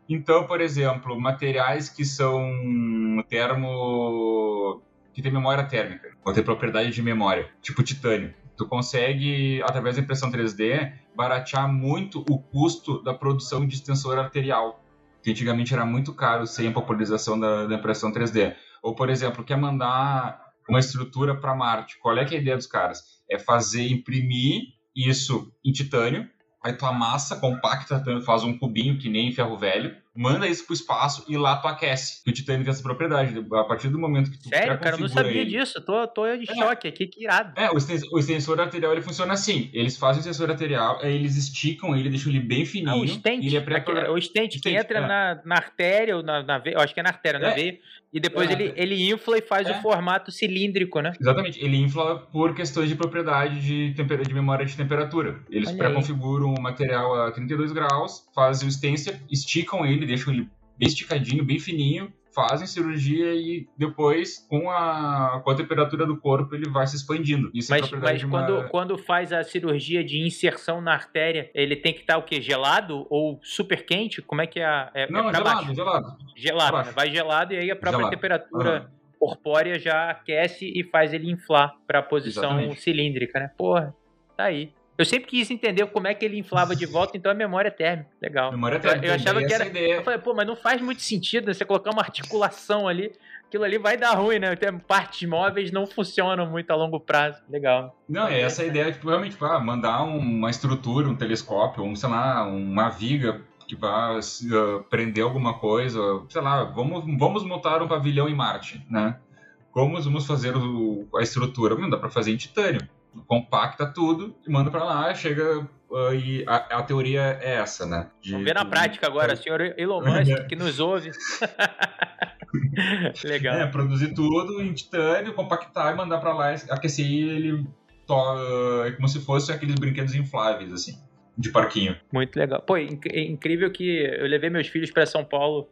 Então, por exemplo, materiais que são termo que tem memória térmica, ou tem propriedade de memória, tipo titânio. Tu consegue, através da impressão 3D, baratear muito o custo da produção de extensor arterial, que antigamente era muito caro sem a popularização da, da impressão 3D. Ou, por exemplo, quer mandar uma estrutura para Marte. Qual é, é a ideia dos caras? É fazer, imprimir isso em titânio, aí tu amassa, compacta, faz um cubinho que nem ferro velho, manda isso pro espaço e lá tu aquece. O titânio tem essa propriedade. A partir do momento que tu Sério, cara, eu não sabia ele... disso. Tô, tô de é. choque aqui, que irado. É, o, extensor, o extensor arterial ele funciona assim. Eles fazem o extensor arterial, eles esticam ele, deixam ele bem fininho. Ah, o stent, ele é pré o stent, que entra é. na, na artéria, ou na, na veia, eu acho que é na artéria, na é. veia, e depois é. ele, ele infla e faz o é. formato cilíndrico, né? Exatamente, ele infla por questões de propriedade de, de memória de temperatura. Eles pré-configuram o material a 32 graus, fazem o stencil, esticam ele, deixam ele bem esticadinho, bem fininho, fazem cirurgia e depois, com a, com a temperatura do corpo, ele vai se expandindo. Isso mas é mas uma... quando, quando faz a cirurgia de inserção na artéria, ele tem que estar o quê? Gelado ou super quente? Como é que é? é, é Não, é gelado, baixo? gelado. Gelado, né? vai gelado e aí a própria gelado. temperatura uhum. corpórea já aquece e faz ele inflar para a posição Exatamente. cilíndrica, né? Porra, tá aí. Eu sempre quis entender como é que ele inflava de volta, então é memória térmica. Legal. Memória térmica. Eu, eu achava que era. Eu falei, pô, mas não faz muito sentido né? você colocar uma articulação ali. Aquilo ali vai dar ruim, né? Partes móveis não funcionam muito a longo prazo. Legal. Não, é essa a ideia, tipo, realmente, tipo, ah, mandar uma estrutura, um telescópio, um, sei lá, uma viga que vá uh, prender alguma coisa, sei lá, vamos, vamos montar um pavilhão em Marte, né? Como vamos fazer o, a estrutura? Não dá para fazer em titânio compacta tudo e manda para lá, chega uh, e a, a, teoria é essa, né? De, Vamos ver na prática agora, é. senhor Elon Musk que nos ouve. Legal. É, produzir tudo em titânio, compactar e mandar para lá, aquecer ele to, é como se fosse aqueles brinquedos infláveis, assim, de parquinho. Muito legal. Pô, inc incrível que eu levei meus filhos para São Paulo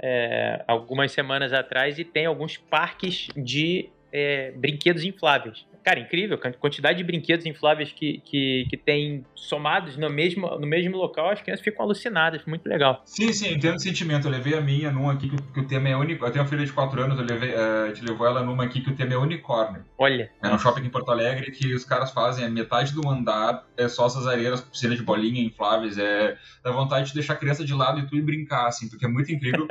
é, algumas semanas atrás e tem alguns parques de é, brinquedos infláveis cara, incrível, a quantidade de brinquedos infláveis que, que, que tem somados no mesmo, no mesmo local, as crianças ficam alucinadas, muito legal. Sim, sim, entendo o sentimento. Eu levei a minha num aqui que, que o tema é único. Eu tenho uma filha de 4 anos, eu levei, uh, a gente levou ela numa aqui que o tema é unicórnio. Olha. É no shopping em Porto Alegre que os caras fazem a metade do andar é só essas areias, piscina de bolinha infláveis, é dá vontade de deixar a criança de lado e tu ir brincar, assim, porque é muito incrível.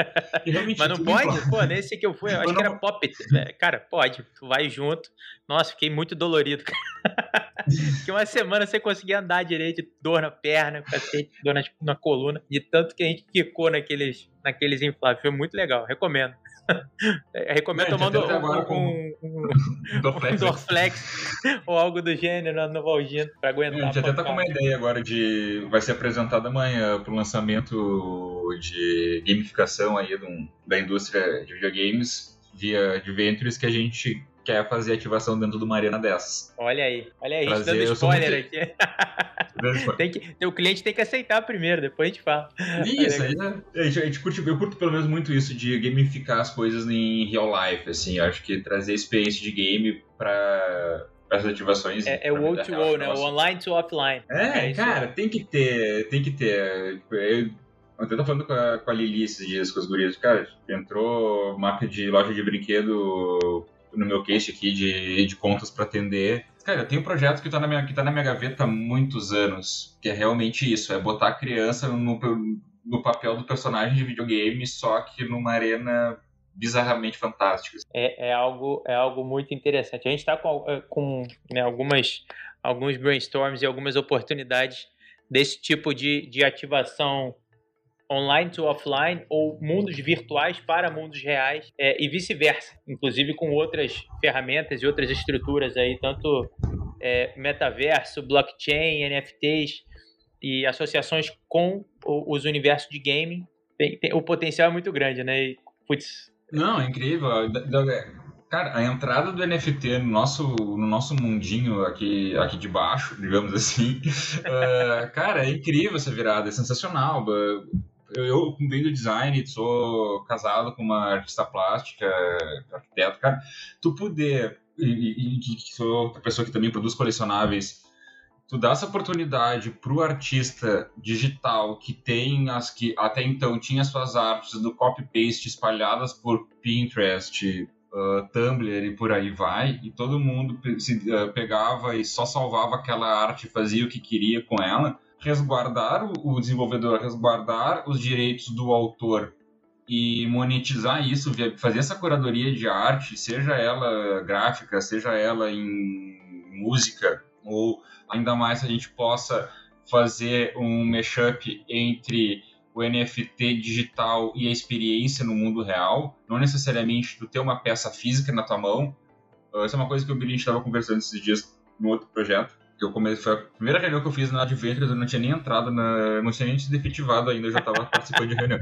Mas não pode? Pô, nesse que eu fui, eu acho que era pop. Né? Cara, pode, tu vai junto. Nossa, fiquei muito dolorido. que uma semana você conseguia andar direito, dor na perna, cacete, dor na, na coluna, de tanto que a gente quicou naqueles, naqueles infláveis. Foi muito legal, recomendo. É, recomendo tomando um, um, um, Dorflex, um Dorflex ou algo do gênero na Novalgina pra aguentar. A gente até tá com uma ideia agora de. Vai ser apresentado amanhã pro lançamento de gamificação aí da indústria de videogames via Adventures que a gente quer fazer ativação dentro de uma arena dessas. Olha aí, olha aí, Prazer, dando spoiler aqui. tem que, o cliente tem que aceitar primeiro, depois a gente fala. Isso, aí, né? a gente, a gente curte, eu curto pelo menos muito isso de gamificar as coisas em real life, assim, acho que trazer experiência de game para as ativações. É, é o old to old, né? O online to offline. É, é cara, tem que ter, tem que ter. Eu, eu até tô falando com a, com a Lili esses dias, com os gurias. Cara, entrou marca de loja de brinquedo no meu case aqui de, de contas para atender. Cara, eu tenho um projeto que tá, na minha, que tá na minha gaveta há muitos anos, que é realmente isso, é botar a criança no, no papel do personagem de videogame, só que numa arena bizarramente fantástica. É, é, algo, é algo muito interessante. A gente está com, eh, com né, algumas, alguns brainstorms e algumas oportunidades desse tipo de, de ativação online to offline ou mundos virtuais para mundos reais é, e vice-versa, inclusive com outras ferramentas e outras estruturas aí, tanto é, metaverso, blockchain, NFTs e associações com os universos de gaming. Tem, tem, o potencial é muito grande, né? E, putz, Não, é incrível. Cara, a entrada do NFT no nosso, no nosso mundinho aqui, aqui de baixo, digamos assim, uh, cara, é incrível essa virada, é sensacional eu venho do design, sou casado com uma artista plástica, arquiteto, cara, tu poder, e, sou outra pessoa que também produz colecionáveis, tu dá essa oportunidade pro artista digital que tem as que até então tinha suas artes do copy-paste espalhadas por Pinterest, uh, Tumblr e por aí vai, e todo mundo se, uh, pegava e só salvava aquela arte, fazia o que queria com ela, resguardar o desenvolvedor, resguardar os direitos do autor e monetizar isso, fazer essa curadoria de arte, seja ela gráfica, seja ela em música, ou ainda mais se a gente possa fazer um mashup entre o NFT digital e a experiência no mundo real, não necessariamente tu ter uma peça física na tua mão. Essa é uma coisa que o Billy estava conversando esses dias no outro projeto eu comecei, foi a primeira reunião que eu fiz na Adventures, eu não tinha nem entrado, na, não tinha nem se defetivado ainda, eu já estava participando de reunião.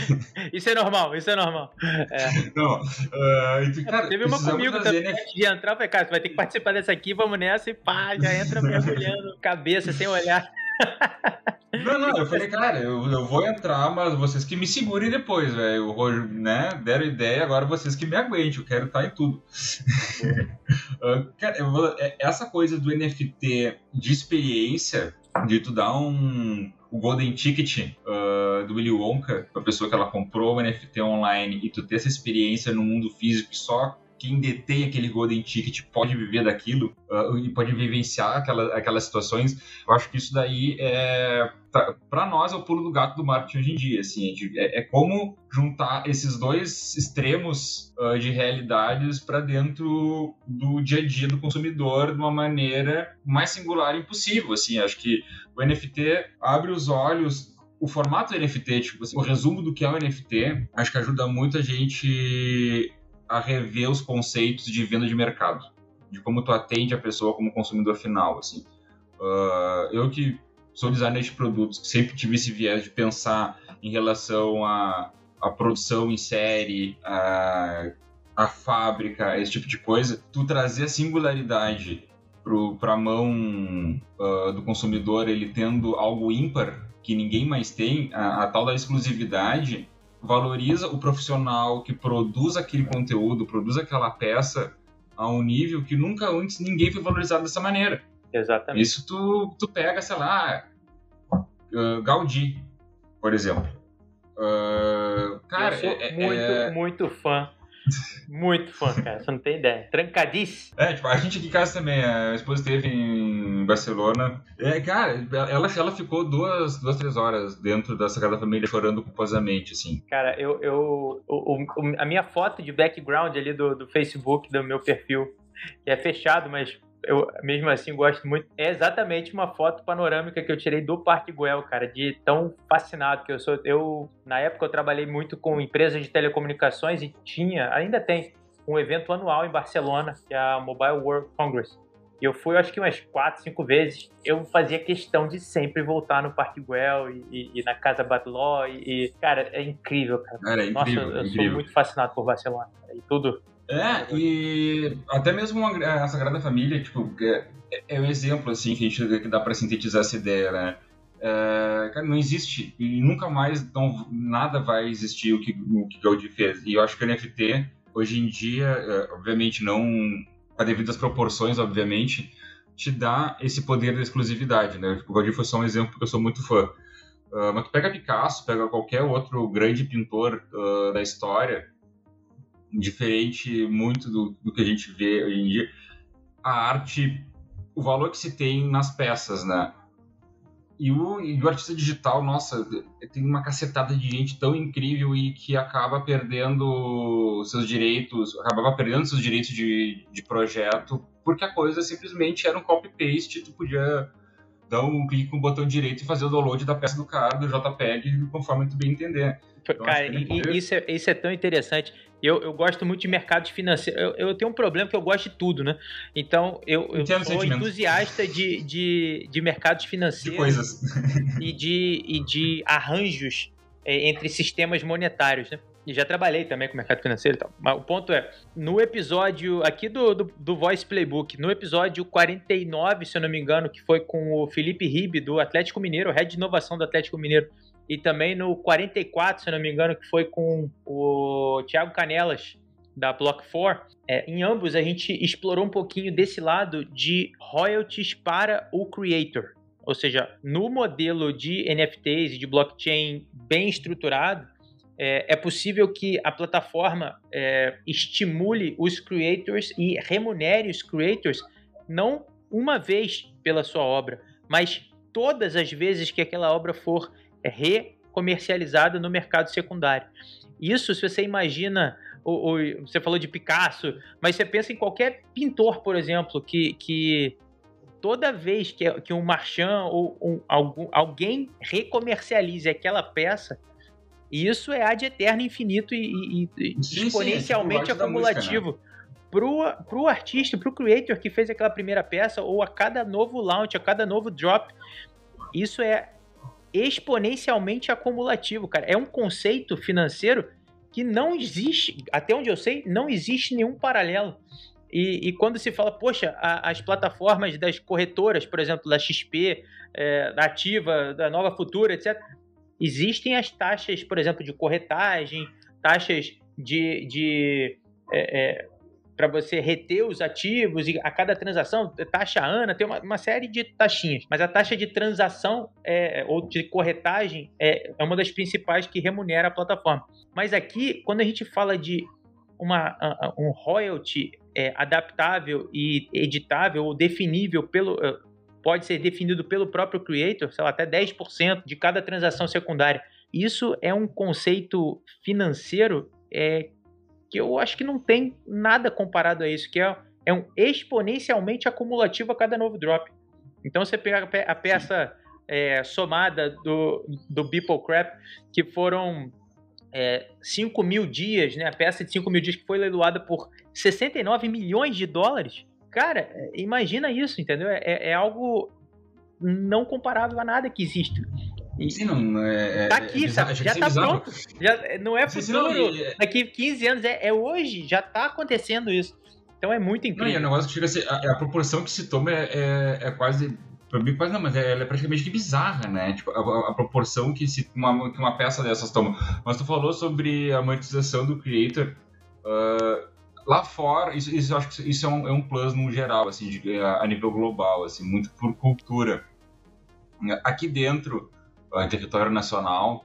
isso é normal, isso é normal. É. Não, uh, cara, Teve uma comigo também, né? antes de entrar, eu falei, cara, você vai ter que participar dessa aqui, vamos nessa, e pá, já entra mergulhando, cabeça, sem olhar. Não, não, eu falei, cara, eu, eu vou entrar, mas vocês que me segurem depois, velho. O né, deram ideia, agora vocês que me aguentem, eu quero estar em tudo. uh, cara, vou, é, essa coisa do NFT de experiência, de tu dar um o Golden Ticket uh, do Willy Wonka, a pessoa que ela comprou o NFT online e tu ter essa experiência no mundo físico só quem detém aquele Golden Ticket pode viver daquilo uh, e pode vivenciar aquela, aquelas situações, eu acho que isso daí é para nós é o pulo do gato do marketing hoje em dia, assim, é, é como juntar esses dois extremos uh, de realidades para dentro do dia a dia do consumidor de uma maneira mais singular impossível, assim, acho que o NFT abre os olhos o formato do NFT, tipo assim, o resumo do que é o NFT, acho que ajuda muito a gente a rever os conceitos de venda de mercado, de como tu atende a pessoa como consumidor final, assim. Uh, eu que sou designer de produtos, sempre tive esse viés de pensar em relação à a, a, produção em série, a, a fábrica, esse tipo de coisa, tu trazer a singularidade para a mão uh, do consumidor, ele tendo algo ímpar que ninguém mais tem, a, a tal da exclusividade, valoriza o profissional que produz aquele conteúdo, produz aquela peça a um nível que nunca antes ninguém foi valorizado dessa maneira. Exatamente. Isso tu, tu pega, sei lá, uh, Gaudí, por exemplo. Uh, cara, eu sou é, muito, é... muito fã muito fã, cara, você não tem ideia. Trancadice. É, tipo, a gente aqui em casa também, a esposa esteve em Barcelona. É, cara, ela, ela ficou duas, duas, três horas dentro da Sagrada Família chorando culposamente, assim. Cara, eu. eu o, o, a minha foto de background ali do, do Facebook, do meu perfil, que é fechado, mas eu mesmo assim gosto muito. É exatamente uma foto panorâmica que eu tirei do Parque Güell, cara, de tão fascinado que eu sou. Eu, na época, eu trabalhei muito com empresas de telecomunicações e tinha, ainda tem, um evento anual em Barcelona, que é a Mobile World Congress. E eu fui, acho que umas quatro, cinco vezes. Eu fazia questão de sempre voltar no Parque Güell e, e, e na Casa Batló. E, e, cara, é incrível, cara. Cara, é incrível, Nossa, eu incrível. sou muito fascinado por Barcelona. E tudo. É, e até mesmo a Sagrada Família, tipo, é, é um exemplo, assim, que a gente que dá para sintetizar essa ideia, né? É, cara, não existe e nunca mais não, nada vai existir o que o que Gaudí fez. E eu acho que o NFT hoje em dia, é, obviamente não a devidas proporções, obviamente, te dá esse poder da exclusividade, né? Tipo, o Gaudí foi só um exemplo porque eu sou muito fã. Uh, mas tu pega Picasso, pega qualquer outro grande pintor uh, da história, diferente muito do, do que a gente vê hoje em dia, a arte, o valor que se tem nas peças, né? E o, e o, artista digital, nossa, tem uma cacetada de gente tão incrível e que acaba perdendo seus direitos, acabava perdendo seus direitos de, de projeto, porque a coisa simplesmente era um copy-paste, tu podia dar um clique com o botão direito e fazer o download da peça do cara, do JPEG, conforme tu bem entender. Então, cara, e, isso, é, isso é tão interessante. Eu, eu gosto muito de mercados financeiros. Eu, eu tenho um problema que eu gosto de tudo, né? Então, eu, eu sou entusiasta de, de, de mercados financeiros de coisas. e, de, e de arranjos é, entre sistemas monetários, né? E já trabalhei também com mercado financeiro e tal. Mas o ponto é, no episódio aqui do, do, do, Voice Playbook, no episódio 49, se eu não me engano, que foi com o Felipe Ribe, do Atlético Mineiro, head de inovação do Atlético Mineiro, e também no 44, se não me engano, que foi com o Thiago Canelas, da Block 4, é, em ambos a gente explorou um pouquinho desse lado de royalties para o creator. Ou seja, no modelo de NFTs e de blockchain bem estruturado, é, é possível que a plataforma é, estimule os creators e remunere os creators não uma vez pela sua obra, mas todas as vezes que aquela obra for recomercializada no mercado secundário. Isso, se você imagina, o, o, você falou de Picasso, mas você pensa em qualquer pintor, por exemplo, que, que toda vez que, que um marchand ou um, algum, alguém recomercialize aquela peça, isso é ad eterno infinito e, e sim, exponencialmente sim, é tipo acumulativo. Música, né? Pro, pro artista, pro creator que fez aquela primeira peça, ou a cada novo launch, a cada novo drop, isso é exponencialmente acumulativo, cara. É um conceito financeiro que não existe, até onde eu sei, não existe nenhum paralelo. E, e quando se fala, poxa, a, as plataformas das corretoras, por exemplo, da XP, é, da Ativa, da Nova Futura, etc., existem as taxas, por exemplo, de corretagem, taxas de, de é, é, para você reter os ativos e a cada transação, taxa ANA, tem uma, uma série de taxinhas. Mas a taxa de transação é, ou de corretagem é, é uma das principais que remunera a plataforma. Mas aqui, quando a gente fala de uma, um royalty é, adaptável e editável ou definível pelo. É, pode ser definido pelo próprio creator, sei lá, até 10% de cada transação secundária. Isso é um conceito financeiro é, que eu acho que não tem nada comparado a isso, que é, é um exponencialmente acumulativo a cada novo drop. Então você pega a peça é, somada do, do Beeple Crap, que foram é, 5 mil dias, né? A peça de 5 mil dias que foi leiloada por 69 milhões de dólares. Cara, imagina isso, entendeu? É, é algo não comparável a nada que existe. E, não, é, é tá aqui, é sabe? Já tá pronto. Já, não é futuro. Não, Daqui 15 anos, é, é, hoje, já tá acontecendo isso. Então é muito incrível. Não, e o negócio que chega a ser, a, a, proporção que se toma é, é, é quase. Pra mim, quase não, mas ela é praticamente bizarra, né? Tipo, a, a, proporção que, se, uma, que uma peça dessas toma. Mas tu falou sobre a monetização do creator. Uh, lá fora, isso, isso acho que isso é um, é um plus no geral, assim, de, a, nível global, assim, muito por cultura. Aqui dentro, em território nacional,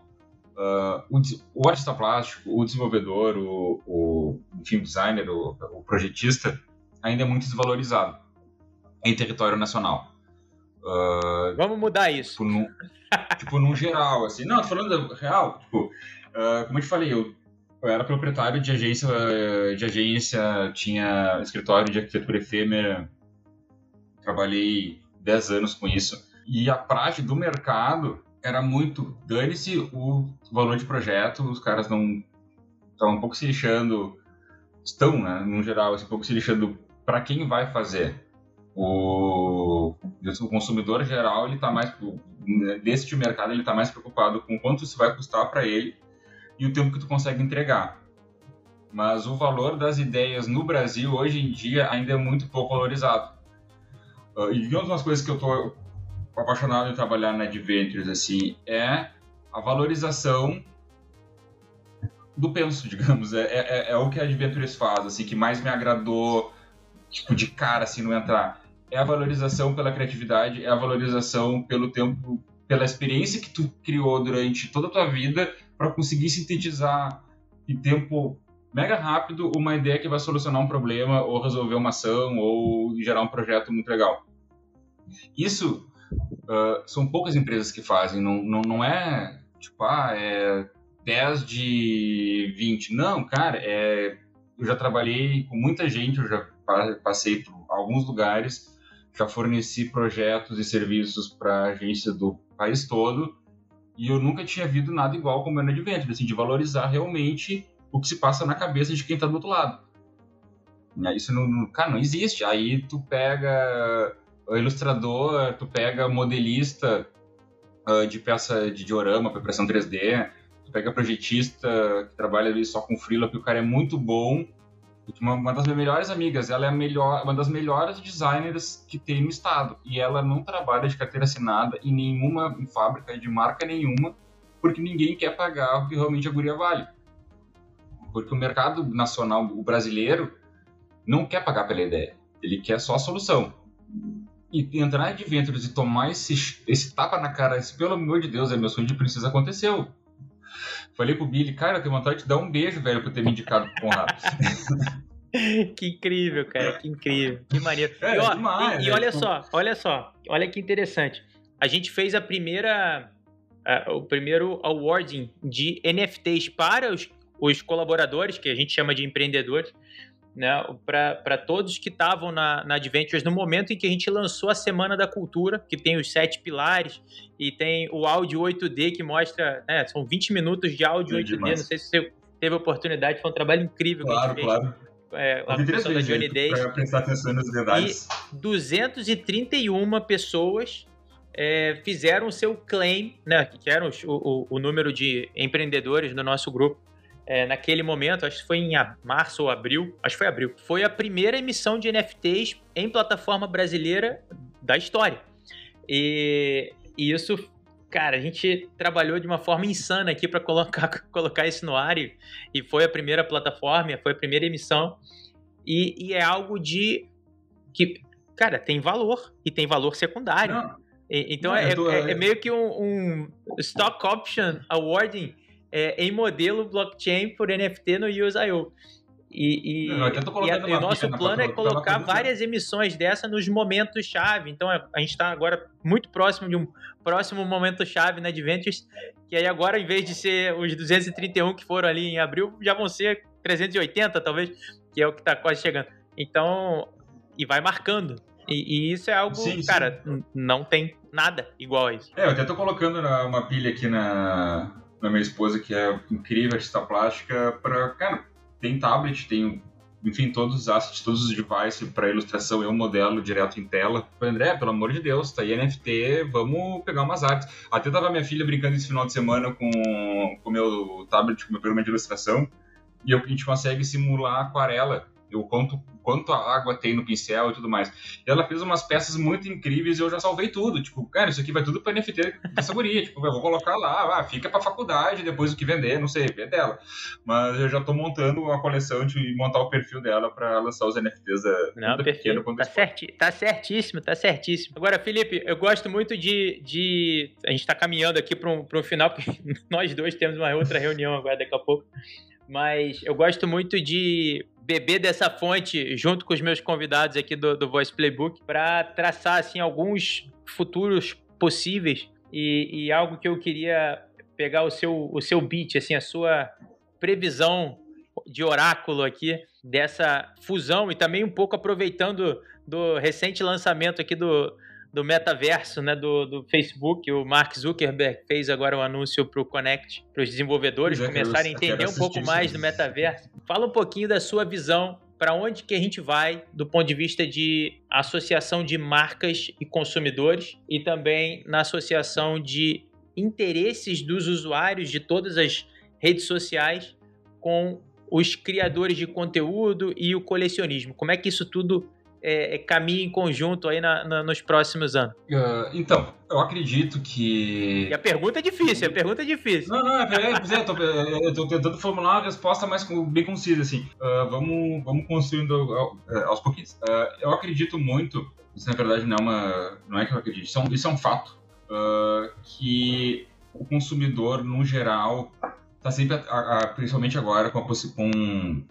uh, o, o, artista plástico, o desenvolvedor, o, o enfim, designer, o, o, projetista, ainda é muito desvalorizado em território nacional. Uh, Vamos mudar isso. Tipo, num, tipo, num geral, assim. Não, tô falando real. Tipo, uh, como eu te falei, eu, eu, era proprietário de agência, de agência, tinha escritório de arquitetura efêmera, trabalhei 10 anos com isso. E a prática do mercado era muito dane-se o valor de projeto, os caras não estavam um pouco se lixando, estão, né, no geral, assim, um pouco se lixando para quem vai fazer. O, o consumidor geral, ele tá mais, desse de mercado, ele está mais preocupado com quanto isso vai custar para ele e o tempo que tu consegue entregar. Mas o valor das ideias no Brasil, hoje em dia, ainda é muito pouco valorizado. Uh, e uma das coisas que eu estou apaixonado em trabalhar na Adventures, assim, é a valorização do penso, digamos. É, é, é, o que a Adventures faz, assim, que mais me agradou, tipo, de cara, assim, no entrar. É a valorização pela criatividade, é a valorização pelo tempo, pela experiência que tu criou durante toda a tua vida para conseguir sintetizar em tempo mega rápido uma ideia que vai solucionar um problema ou resolver uma ação ou gerar um projeto muito legal. Isso uh, são poucas empresas que fazem, não, não, não é tipo, ah, é 10 de 20. Não, cara, é, eu já trabalhei com muita gente, eu já passei por alguns lugares, já forneci projetos e serviços para agência do país todo e eu nunca tinha visto nada igual como é no Adventure, assim, de valorizar realmente o que se passa na cabeça de quem está do outro lado. Isso não, cara, não existe. Aí tu pega o ilustrador, tu pega modelista uh, de peça de diorama para impressão 3D, tu pega projetista que trabalha ali só com freela, porque o cara é muito bom. Uma, uma, das minhas melhores amigas, ela é melhor, uma das melhores designers que tem no estado. E ela não trabalha de carteira assinada em nenhuma em fábrica de marca nenhuma, porque ninguém quer pagar o que realmente a guria vale. Porque o mercado nacional, o brasileiro, não quer pagar pela ideia. Ele quer só a solução. E entrar de Adventures e tomar esse, esse tapa na cara, esse, pelo amor de Deus, é meu sonho de princesa, aconteceu. Falei pro Billy, cara, eu tenho vontade de dar um beijo, velho, por ter me indicado pro Conrado. que incrível, cara, que incrível, que maneiro. É, e, ó, demais, e, e olha tipo só, olha só, olha que interessante. A gente fez a primeira, o primeiro awarding de NFTs para os os colaboradores, que a gente chama de empreendedores, né, para todos que estavam na, na Adventures no momento em que a gente lançou a Semana da Cultura, que tem os sete pilares e tem o áudio 8D que mostra, né, são 20 minutos de áudio é 8D, demais. não sei se você teve a oportunidade, foi um trabalho incrível claro, que a gente claro. fez. É, a pessoa da Johnny Day. Para prestar atenção nas verdades. E 231 pessoas é, fizeram o seu claim, né, que eram o, o, o número de empreendedores do nosso grupo, é, naquele momento, acho que foi em março ou abril, acho que foi abril, foi a primeira emissão de NFTs em plataforma brasileira da história. E, e isso, cara, a gente trabalhou de uma forma insana aqui para colocar, colocar isso no ar e, e, foi a primeira plataforma, foi a primeira emissão. E, e é algo de que, cara, tem valor e tem valor secundário. Não. então não, é, tô... é, é, meio que um, um stock option awarding é, em modelo blockchain por NFT no Use.io. E, e, e, a, e o nosso plano é colocar várias emissões dessa nos momentos-chave. Então a, a gente está agora muito próximo de um próximo momento-chave na Adventures, que aí agora, em vez de ser os 231 que foram ali em abril, já vão ser 380, talvez, que é o que está quase chegando. Então, e vai marcando. E, e isso é algo, sim, cara, sim. não tem nada igual a isso. É, eu até tô colocando uma pilha aqui na, da minha esposa, que é incrível, artista plástica, para, cara, tem tablet, tem, enfim, todos os assets, todos os devices para ilustração, eu modelo direto em tela. André, pelo amor de Deus, tá aí NFT, vamos pegar umas artes. Até tava minha filha brincando esse final de semana com o meu tablet, com o meu programa de ilustração, e a gente consegue simular aquarela o quanto, quanto a água tem no pincel e tudo mais. E ela fez umas peças muito incríveis e eu já salvei tudo. Tipo, cara, isso aqui vai tudo pra NFT dessa guria. tipo, eu vou colocar lá, ah, fica pra faculdade, depois o que vender, não sei, é dela. Mas eu já tô montando uma coleção de montar o perfil dela pra lançar os NFTs da, não, da pequena. Tá, certi tá certíssimo, tá certíssimo. Agora, Felipe, eu gosto muito de. de... A gente tá caminhando aqui para um, pra um final, porque nós dois temos uma outra reunião agora daqui a pouco. Mas eu gosto muito de beber dessa fonte junto com os meus convidados aqui do, do Voice Playbook para traçar assim alguns futuros possíveis e, e, algo que eu queria pegar o seu o seu beat assim a sua previsão de oráculo aqui dessa fusão e também um pouco aproveitando do recente lançamento aqui do, do metaverso, né, do, do Facebook. O Mark Zuckerberg fez agora um anúncio para o Connect, para os desenvolvedores começarem a entender um pouco mais do metaverso. Fala um pouquinho da sua visão para onde que a gente vai do ponto de vista de associação de marcas e consumidores e também na associação de interesses dos usuários de todas as redes sociais com os criadores de conteúdo e o colecionismo. Como é que isso tudo é, é, caminha em conjunto aí na, na, nos próximos anos? Uh, então, eu acredito que. E a pergunta é difícil, a pergunta é difícil. Não, não, é, é, é, eu, tô, eu tô tentando formular uma resposta mais bem concisa, assim. Uh, vamos, vamos construindo aos pouquinhos. Uh, eu acredito muito, isso na verdade não é uma. Não é que eu acredito, isso é um, isso é um fato, que o consumidor, no geral, está sempre, a, a, principalmente agora com a, com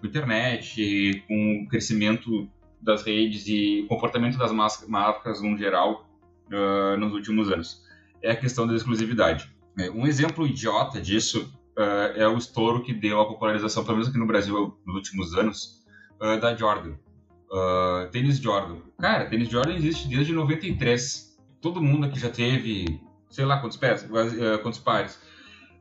a internet, com o crescimento das redes e comportamento das marcas no geral uh, nos últimos anos. É a questão da exclusividade. É, um exemplo idiota disso uh, é o estouro que deu a popularização, pelo menos aqui no Brasil, nos últimos anos, uh, da Jordan. tênis Jordan. Cara, tênis Jordan existe desde 93. Todo mundo aqui já teve, sei lá quantos, pés, quantos pares.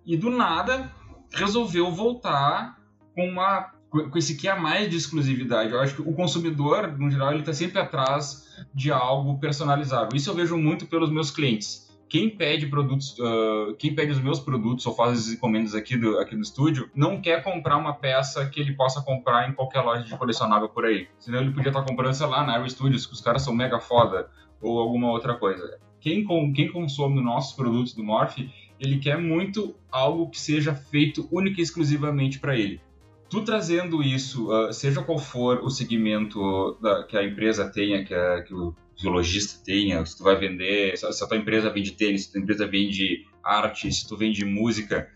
E do nada resolveu voltar com uma com esse que a mais de exclusividade. Eu acho que o consumidor, no geral, ele está sempre atrás de algo personalizável. Isso eu vejo muito pelos meus clientes. Quem pede produtos, uh, quem pede os meus produtos ou faz as encomendas aqui do, aqui do estúdio, não quer comprar uma peça que ele possa comprar em qualquer loja de colecionável por aí. Senão ele podia estar comprando, sei lá, na Aero Studios, que os caras são mega foda, ou alguma outra coisa. Quem, com, quem consome nossos produtos do Morph, ele quer muito algo que seja feito única e exclusivamente para ele tu trazendo isso, uh, seja qual for o segmento da, que a empresa tenha, que, a, que o zoologista tenha, se tu vai vender, se, se a tua empresa vende tênis, se a tua empresa vende arte, se tu vende música,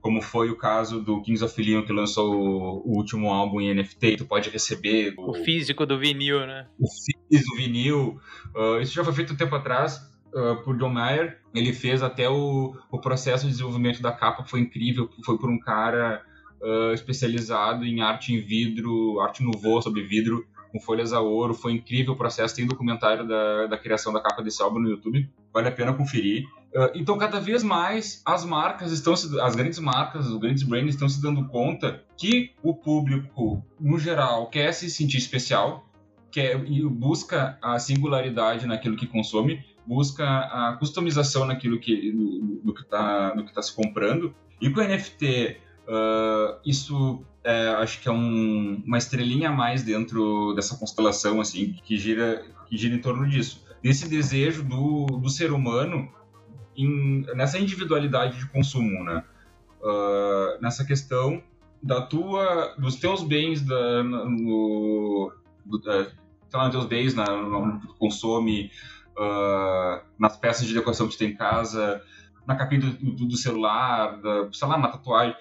como foi o caso do Kings of Leon, que lançou o, o último álbum em NFT, tu pode receber... O, o físico do vinil, né? O físico do vinil. Uh, isso já foi feito um tempo atrás, uh, por John Mayer. Ele fez até o, o processo de desenvolvimento da capa, foi incrível, foi por um cara uh, especializado em arte em vidro, arte nouveau sobre vidro, com folhas a ouro. Foi incrível o processo. Tem documentário da, da criação da capa desse álbum no YouTube. Vale a pena conferir. Uh, então, cada vez mais, as marcas estão se, as grandes marcas, os grandes brands estão se dando conta que o público, no geral, quer se sentir especial, quer busca a singularidade naquilo que consome, busca a customização naquilo que no, no que está tá se comprando. E com o NFT Uh, isso é, acho que é um, uma estrelinha a mais dentro dessa constelação assim que gira que gira em torno disso. Desse desejo do, do ser humano em, nessa individualidade de consumo né? Uh, nessa questão da tua dos teus bens da, no, do, da, sei lá, teus bens na, no consome uh, nas peças de decoração que tu tem em casa na capinha do, do, do celular da, sei lá uma tatuagem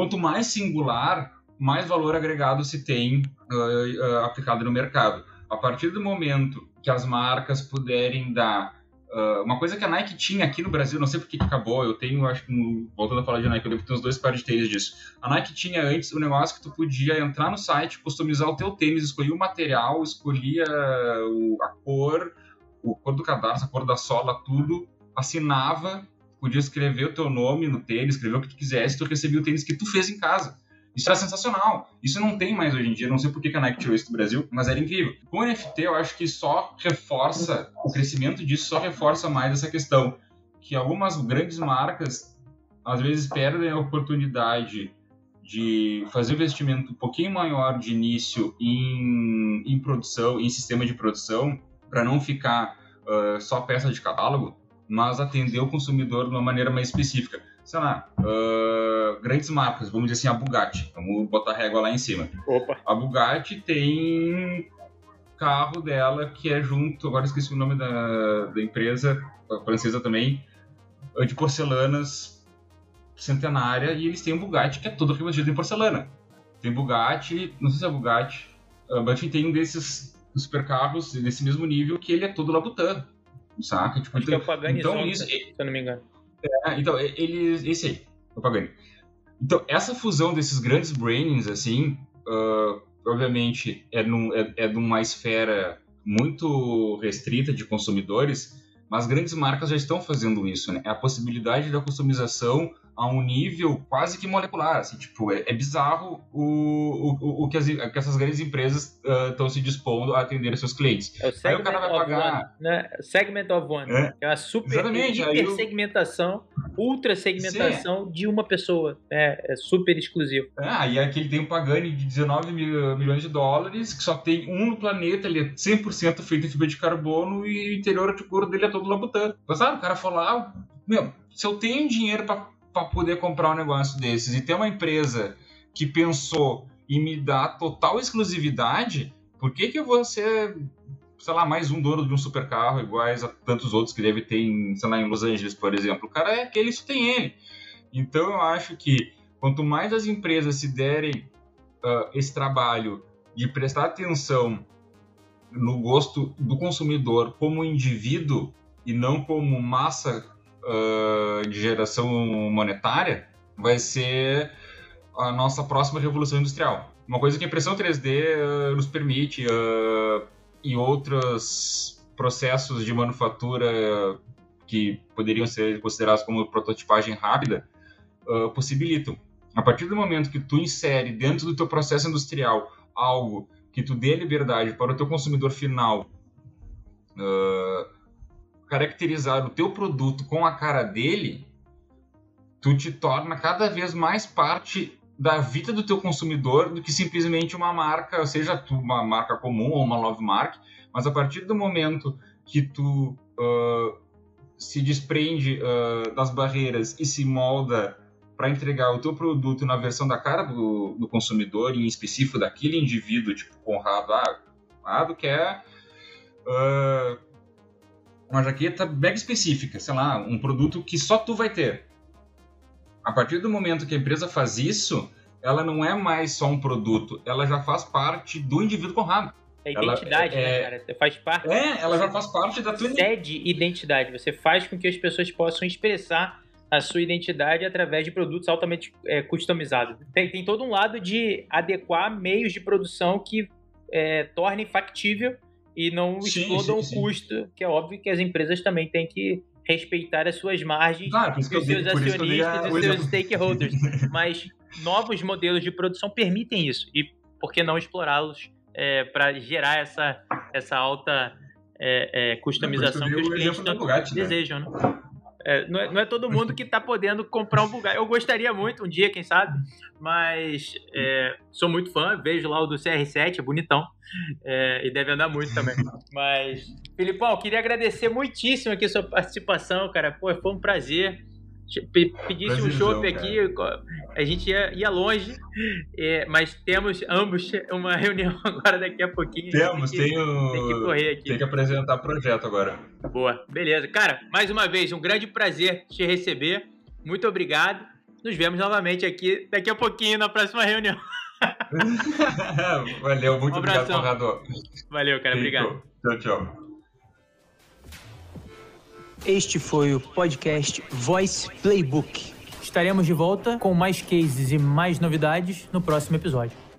Quanto mais singular, mais valor agregado se tem uh, uh, aplicado no mercado. A partir do momento que as marcas puderem dar Uh, uma coisa que a Nike tinha aqui no Brasil, não sei por que acabou, eu tenho, acho que, voltando a falar de Nike, eu devo ter uns dois pares de tênis disso. A Nike tinha antes o um negócio que tu podia entrar no site, customizar o teu tênis, escolher o material, escolhia a cor, o cor do cadarço, a cor da sola, tudo, assinava podia escrever o teu nome no tênis, escrever o que tu quisesse, tu recebia o tênis que tu fez em casa. Isso era sensacional. Isso não tem mais hoje em dia. Não sei por que a Nike tirou isso do Brasil, mas era incrível. Com o NFT, eu acho que só reforça, o crescimento disso só reforça mais essa questão. Que algumas grandes marcas, às vezes, perdem a oportunidade de fazer um investimento um pouquinho maior de início em, em produção, em sistema de produção, para não ficar uh, só peça de catálogo, mas atender o consumidor de uma maneira mais específica. Sei lá, uh, grandes marcas, vamos dizer assim, a Bugatti. Vamos botar a régua lá em cima. Opa. A Bugatti tem carro dela que é junto, agora esqueci o nome da, da empresa, francesa também, de porcelanas centenária, e eles têm um Bugatti que é todo revestido em porcelana. Tem Bugatti, não sei se é Bugatti, uh, mas tem um desses supercarros desse mesmo nível que ele é todo Labutan saca? Tipo, Acho então, que é o Pagani então, Zonta, isso, se eu não me engano. É, então, ele, esse aí, o Pagani. Então, essa fusão desses grandes brains, assim, uh, obviamente, é, num, é, é numa esfera muito restrita de consumidores, mas grandes marcas já estão fazendo isso, né? É a possibilidade da customização a um nível quase que molecular, assim, tipo, é, é bizarro o, o, o, que, as, que essas grandes empresas estão uh, se dispondo a atender seus clientes. É o Aí o cara vai pagar... One, né? Segment of One. É, é a super Exatamente, hiper segmentação, ultra segmentação Sim. de uma pessoa. É, é super exclusivo. É, e aqui ele tem um Pagani de 19 mil, milhões de dólares, que só tem um no planeta, ele é 100% feito em fibra de carbono e o interior de couro dele é todo labutano. Mas sabe, o cara falou, ah, meu, se eu tenho dinheiro para para poder comprar um negócio desses. E ter uma empresa que pensou em me dar total exclusividade, por que, que eu vou ser, sei lá, mais um dono de um supercarro iguais a tantos outros que deve ter em, sei lá, em Los Angeles, por exemplo? O cara é aquele, isso tem ele. Então eu acho que quanto mais as empresas se derem uh, esse trabalho de prestar atenção no gosto do consumidor como indivíduo e não como massa uh, de geração monetária vai ser a nossa próxima revolução industrial. Uma coisa que a impressão 3D uh, nos permite uh, e outros processos de manufatura que poderiam ser considerados como prototipagem rápida uh, possibilitam. A partir do momento que tu insere dentro do teu processo industrial algo que tu dê liberdade para o teu consumidor final uh, caracterizar o teu produto com a cara dele, tu te torna cada vez mais parte da vida do teu consumidor do que simplesmente uma marca, seja tu uma marca comum ou uma love mark, mas a partir do momento que tu uh, se desprende uh, das barreiras e se molda para entregar o teu produto na versão da cara do, do consumidor, em específico daquele indivíduo, tipo Conrado, ah, Conrado quer uh, uma jaqueta mega específica, sei lá, um produto que só tu vai ter. A partir do momento que a empresa faz isso, ela não é mais só um produto, ela já faz parte do indivíduo Conrado. É identidade, ela, né, é, cara? Você faz parte. É, ela já faz parte da tua Cede identidade. Você faz com que as pessoas possam expressar a sua identidade através de produtos altamente é, customizados. Tem, tem todo um lado de adequar meios de produção que é, tornem factível e não explodam o custo, que é óbvio que as empresas também têm que respeitar as suas margens, claro, os seus acionistas e os seus stakeholders. Mas novos modelos de produção permitem isso. E por que não explorá-los é, para gerar essa, essa alta é, é, customização que os clientes Bugatti, né? desejam, né? É, não, é, não, é, todo mundo que está podendo comprar um Bugatti. Eu gostaria muito um dia, quem sabe, mas é, sou muito fã, vejo lá o do CR7, é bonitão, é, e deve andar muito também. Mas, Filipão, queria agradecer muitíssimo aqui a sua participação, cara. Pô, foi um prazer pedisse um chopp aqui, a gente ia, ia longe, é, mas temos ambos uma reunião agora daqui a pouquinho. Temos, tem, que, tenho, tem que correr aqui. Tem que apresentar projeto agora. Boa, beleza. Cara, mais uma vez, um grande prazer te receber. Muito obrigado. Nos vemos novamente aqui daqui a pouquinho na próxima reunião. Valeu, muito um obrigado, Conrado. Valeu, cara, obrigado. Tchau, tchau. Este foi o podcast Voice Playbook. Estaremos de volta com mais cases e mais novidades no próximo episódio.